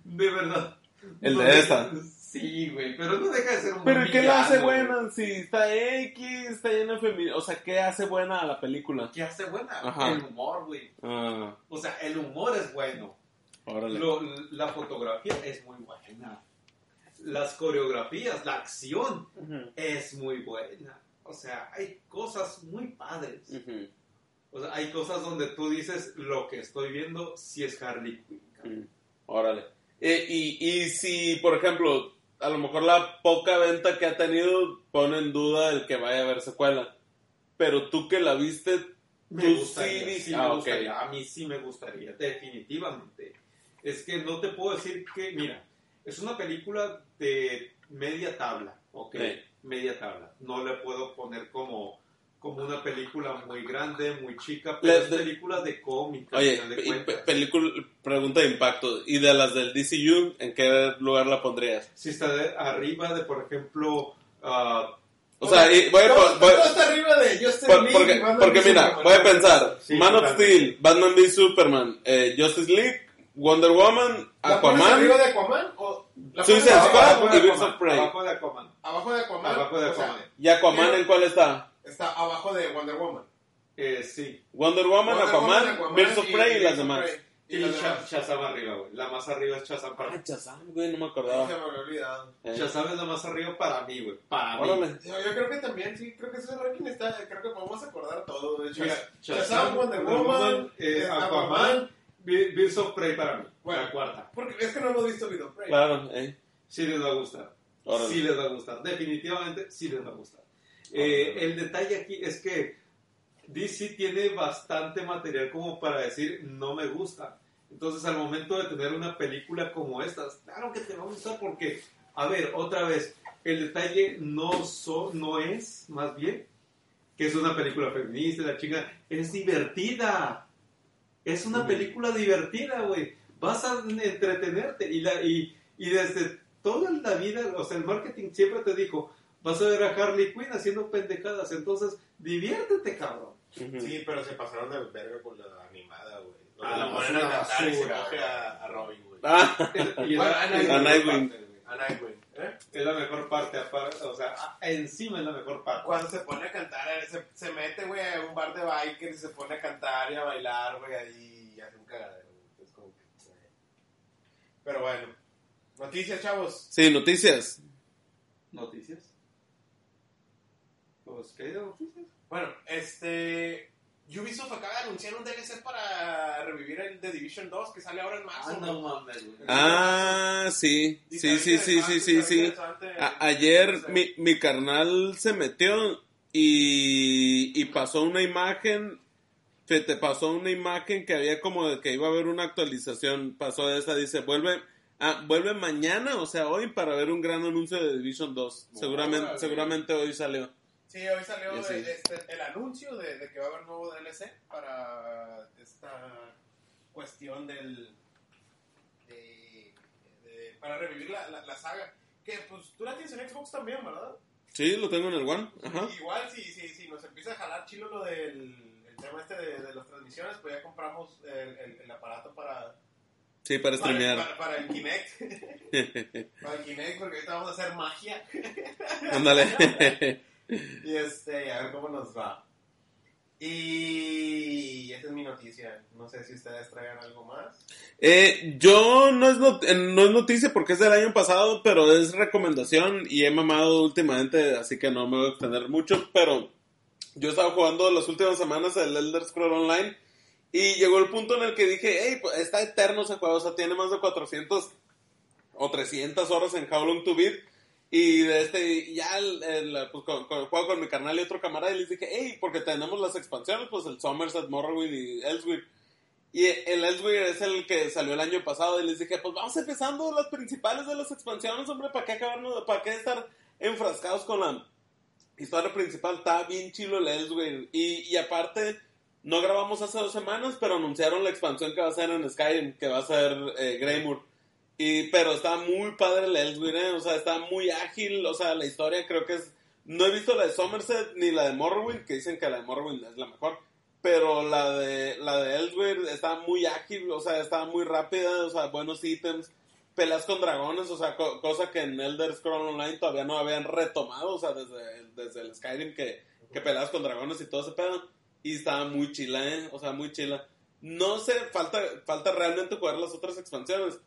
de verdad. El no de esta. Sí, güey, pero no deja de ser un Pero buen ¿y ¿qué la hace buena? Si está X, está llena de feminidad. O sea, ¿qué hace buena a la película? ¿Qué hace buena? Ajá. El humor, güey. Ah, O sea, el humor es bueno. órale. Lo- la fotografía es muy buena. Las coreografías, la acción es muy buena. O sea, hay cosas muy padres. O sea, hay cosas donde tú dices, lo que estoy viendo sí es Harley Quinn. cabrón". ujú. Órale. Eh, y, y si, por ejemplo, a lo mejor la poca venta que ha tenido pone en duda el que vaya a haber secuela. Pero tú que la viste, Me tú gustaría, sí sí, me ah, gustaría. A mí sí me gustaría, definitivamente. Es que no te puedo decir que, mira, es una película de media tabla, ¿ok? Sí. Media tabla. No le puedo poner como, como una película muy grande, muy chica, pero es de- película de cómic. al Oye, de película, pregunta de impacto. ¿Y de las del DCU, en qué lugar la pondrías? Si está de arriba de, por ejemplo, ah, O sea, y voy voy- está arriba de Justin Por- Lee, porque, mira, Superman. voy a pensar, Sí, Man of. Steel, Batman v Superman, eh, Justice League, Wonder Woman, ¿La pones Aquaman, arriba de Aquaman o la Suicide Squad y de Birds of Aquaman, Prey. abajo de Aquaman. abajo de Aquaman? Abajo de O sea, Aquaman. ¿y Aquaman Pero- en cuál está? Está abajo de Wonder Woman. Eh, sí. Wonder Woman, Wonder Aquaman, Woman, Aquaman Birds of Prey y, y las Birds of demás. Y, Y las Sha- demás. Shazam arriba, güey. La más arriba es Shazam para Ah, mí. Shazam, güey, no me Se acordaba. me había olvidado. Eh, Shazam es la más arriba para mí, güey. Para mí. Yo, yo creo que también, sí, creo que ese ranking está, creo que podemos acordar todo. De hecho, Shazam, Shazam, Wonder Woman, Woman, eh, eh, Aquaman, Bir- Birds of Prey para mí. Bueno. La cuarta. Porque es que no hemos visto Video Prey. Claro, eh. Sí les va a gustar. Órale. Sí les va a gustar. Definitivamente sí les va a gustar. Eh, el detalle aquí es que DC tiene bastante material como para decir no me gusta. Entonces al momento de tener una película como esta, claro que te va a gustar porque, a ver, otra vez, el detalle no, so- no es, más bien, que es una película feminista, la chinga, es divertida. Es una película divertida, güey. Vas a entretenerte y, la, y, y desde toda la vida, o sea, el marketing siempre te dijo, vas a ver a Harley Quinn haciendo pendejadas, entonces diviértete, cabrón. Sí, pero se pasaron de verga con la animada, güey. Ah, la ponen a cantar y se coge güey. a, a Robin, güey. Ah, Y Bueno, a es la Nightwing. mejor parte, güey. A Nightwing, ¿eh? Es la mejor parte, aparte, o sea, a- encima es la mejor parte. Cuando se pone a cantar, eh, se, se mete, güey, a un bar de bikers y se pone a cantar y a bailar, güey, ahí y hace un cagadero. Es como que... Pero bueno. Noticias, chavos. sí, noticias. ¿Noticias? Pues, ¿qué hay de noticias? Bueno, este... Ubisoft acaba de anunciar un DLC para revivir el The Division 2 que sale ahora en marzo. Ah, no güey. mames, güey. Ah, sí, sí, sí, sí, sí, sí, sí. ayer mi, mi carnal se metió y, y pasó una imagen, se te pasó una imagen que había como de que iba a haber una actualización, pasó esa, dice, vuelve, ah, vuelve mañana, o sea, hoy para ver un gran anuncio de Division 2. Seguramente, seguramente hoy salió. Sí, hoy salió el, este, el anuncio de, de que va a haber nuevo DLC para esta cuestión del. de- de- para revivir la, la, la saga. Que pues tú la tienes en Xbox también, ¿verdad? Sí, lo tengo en el One. Ajá. Igual, si, si, si nos empieza a jalar chilo lo del el tema este de, las transmisiones, pues ya compramos el, el, el aparato para. Sí, para Para, streamear. para- para el Kinect. para el Kinect, porque ahorita vamos a hacer magia. Ándale. Y este, a ver cómo nos va. Y esa es mi noticia. No sé si ustedes traigan algo más. Eh, yo no es, eh, no es noticia porque es del año pasado, pero es recomendación y he mamado últimamente, así que no me voy a extender mucho, pero yo estaba jugando las últimas semanas el Elder Scroll Online y llegó el punto en el que dije, hey, pues, está eterno ese juego, o sea, tiene más de 400 o 300 horas en How Long to Beat y de este, ya el, pues, juego con mi carnal y otro camarada y les dije, hey, porque tenemos las expansiones, pues el Somerset, Morrowind y Elsewhere. Y el Elsewhere es el que salió el año pasado y les dije, pues vamos empezando las principales de las expansiones, hombre, ¿para qué acabarnos, para qué estar enfrascados con la historia principal? Está bien chilo el Elsewhere. Y, y aparte, no grabamos hace dos semanas, pero anunciaron la expansión que va a ser en Skyrim, que va a ser eh. Y, pero está muy padre el Elsewhere, ¿eh? o sea, está muy ágil, o sea, la historia creo que es... No he visto la de Somerset ni la de Morrowind, que dicen que la de Morrowind es la mejor, pero la de la de Elsewhere está muy ágil, o sea, está muy rápida, o sea, buenos ítems, peleas con dragones, o sea, co- cosa que en Elder Scroll Online todavía no habían retomado, o sea, desde, desde el Skyrim que, que peleas con dragones y todo ese pedo, y estaba muy chila, ¿eh? o sea, muy chila. No sé, falta, falta realmente jugar las otras expansiones,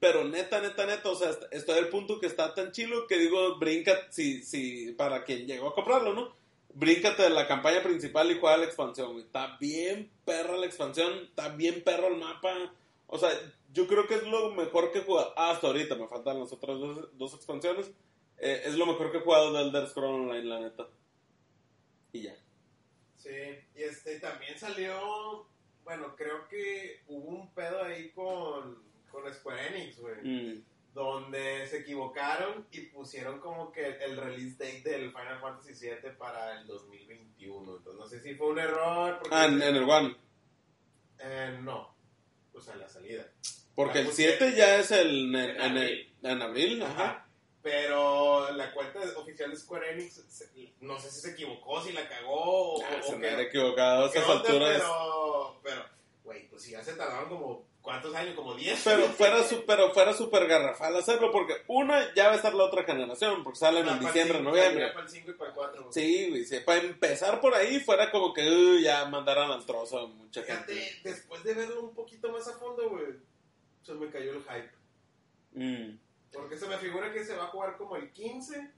pero neta, neta, neta, o sea, est- estoy al punto que está tan chilo que digo, brinca, si, si, para quien llegó a comprarlo, ¿no? Bríncate de la campaña principal y juega la expansión, güey. Está bien perra la expansión, está bien perro el mapa. O sea, yo creo que es lo mejor que he jugado. Ah, hasta ahorita me faltan las otras dos, dos expansiones. Eh, es lo mejor que he jugado de Elder Scrolls Online, la neta. Y ya. Sí, y este también salió. Bueno, creo que hubo un pedo ahí con, con Square Enix, güey. Mm. Donde se equivocaron y pusieron como que el release date del Final Fantasy VII para el 2021. Entonces no sé si fue un error. Ah, en, el One. Eh, no. O sea, la salida. Porque Ah, el pues, 7 ya es el, en, abril. en abril. Ajá. Ajá. Pero la cuenta oficial de Square Enix, se- no sé si se equivocó, si la cagó o, Ah, o se me ha equivocado a esas alturas. Pero, pero, güey, pues si ya se tardaron como ¿Cuántos años? Como 10. Pero fuera, su- pero fuera súper garrafal hacerlo, porque una, ya va a estar la otra generación, porque salen en diciembre, noviembre. Para el 5 y para el 4. Sí, güey, sí, para empezar por ahí fuera como que uh, ya mandaran al trozo a mucha gente. Fíjate, después de verlo un poquito más a fondo, güey, se me cayó el hype. Mm. Porque se me figura que se va a jugar como el 15.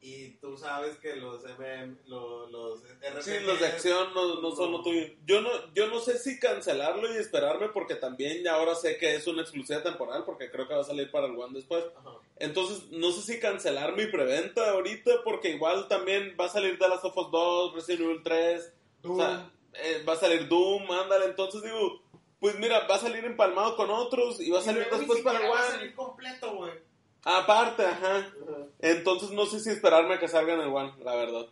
Y tú sabes que los MM, los, los RPGs, Sí, los de acción no, no son lo tuyo. Yo no, yo no sé si cancelarlo y esperarme porque también ya ahora sé que es una exclusiva temporal porque creo que va a salir para el One después. Ajá. Entonces no sé si cancelar mi preventa ahorita porque igual también va a salir The Last of Us 2, Resident Evil 3, o sea, eh, va a salir Doom, ándale. Entonces digo, pues mira, va a salir empalmado con otros y va a salir después para el siquiera va a One. salir completo, güey. Aparte, ajá. Entonces no sé si esperarme a que salga en el One, la verdad.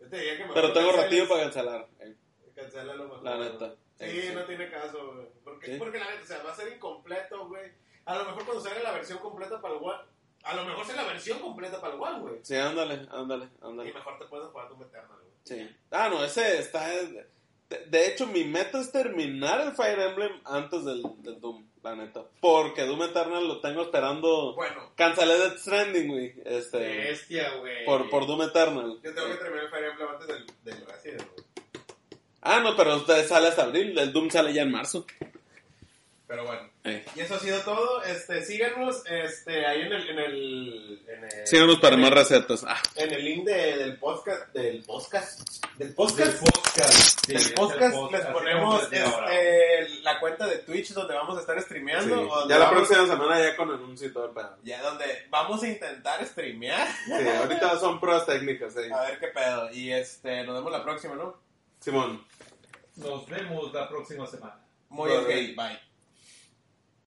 Yo te diría que mejor Pero tengo ratillo para cancelar. eh. Cancélalo mejor. La neta. Sí, Sí. no tiene caso, güey. Porque, Sí. porque la neta, o sea, va a ser incompleto, güey. A lo mejor cuando salga la versión completa para el One, a lo mejor sea la versión completa para el One, güey. Sí, ándale, ándale, Y ándale. mejor te puedes jugar tu Eternal, güey. Sí. Ah, no, ese está... De, de hecho, mi meta es terminar el Fire Emblem antes del, del Doom, la neta. Porque Doom Eternal lo tengo esperando... Bueno, Cancelé Death Stranding, güey. Este... bestia, güey. Por, por Doom Eternal. Yo tengo que terminar el Fire Emblem antes del, del Resident, güey. Ah, no, pero sale hasta abril. El Doom sale ya en marzo. Pero bueno. Eh. Y eso ha sido todo. Este, síganos este, ahí en el, en el, en el- Síganos para en más el- recetas. Ah, En el link de- del podcast, del podcast, del podcast, Del podcast. Sí, del podcast, podcast, les ponemos este, la cuenta de Twitch donde vamos a estar streameando. o Ya la vamos- próxima semana ya con anuncio y todo el pedo. Ya donde vamos a intentar streamear. Sí, ahorita son pruebas técnicas, eh. A ver qué pedo. Y este, nos vemos la próxima, ¿no? Simón. Nos vemos la próxima semana. Muy Vale. ok, bye.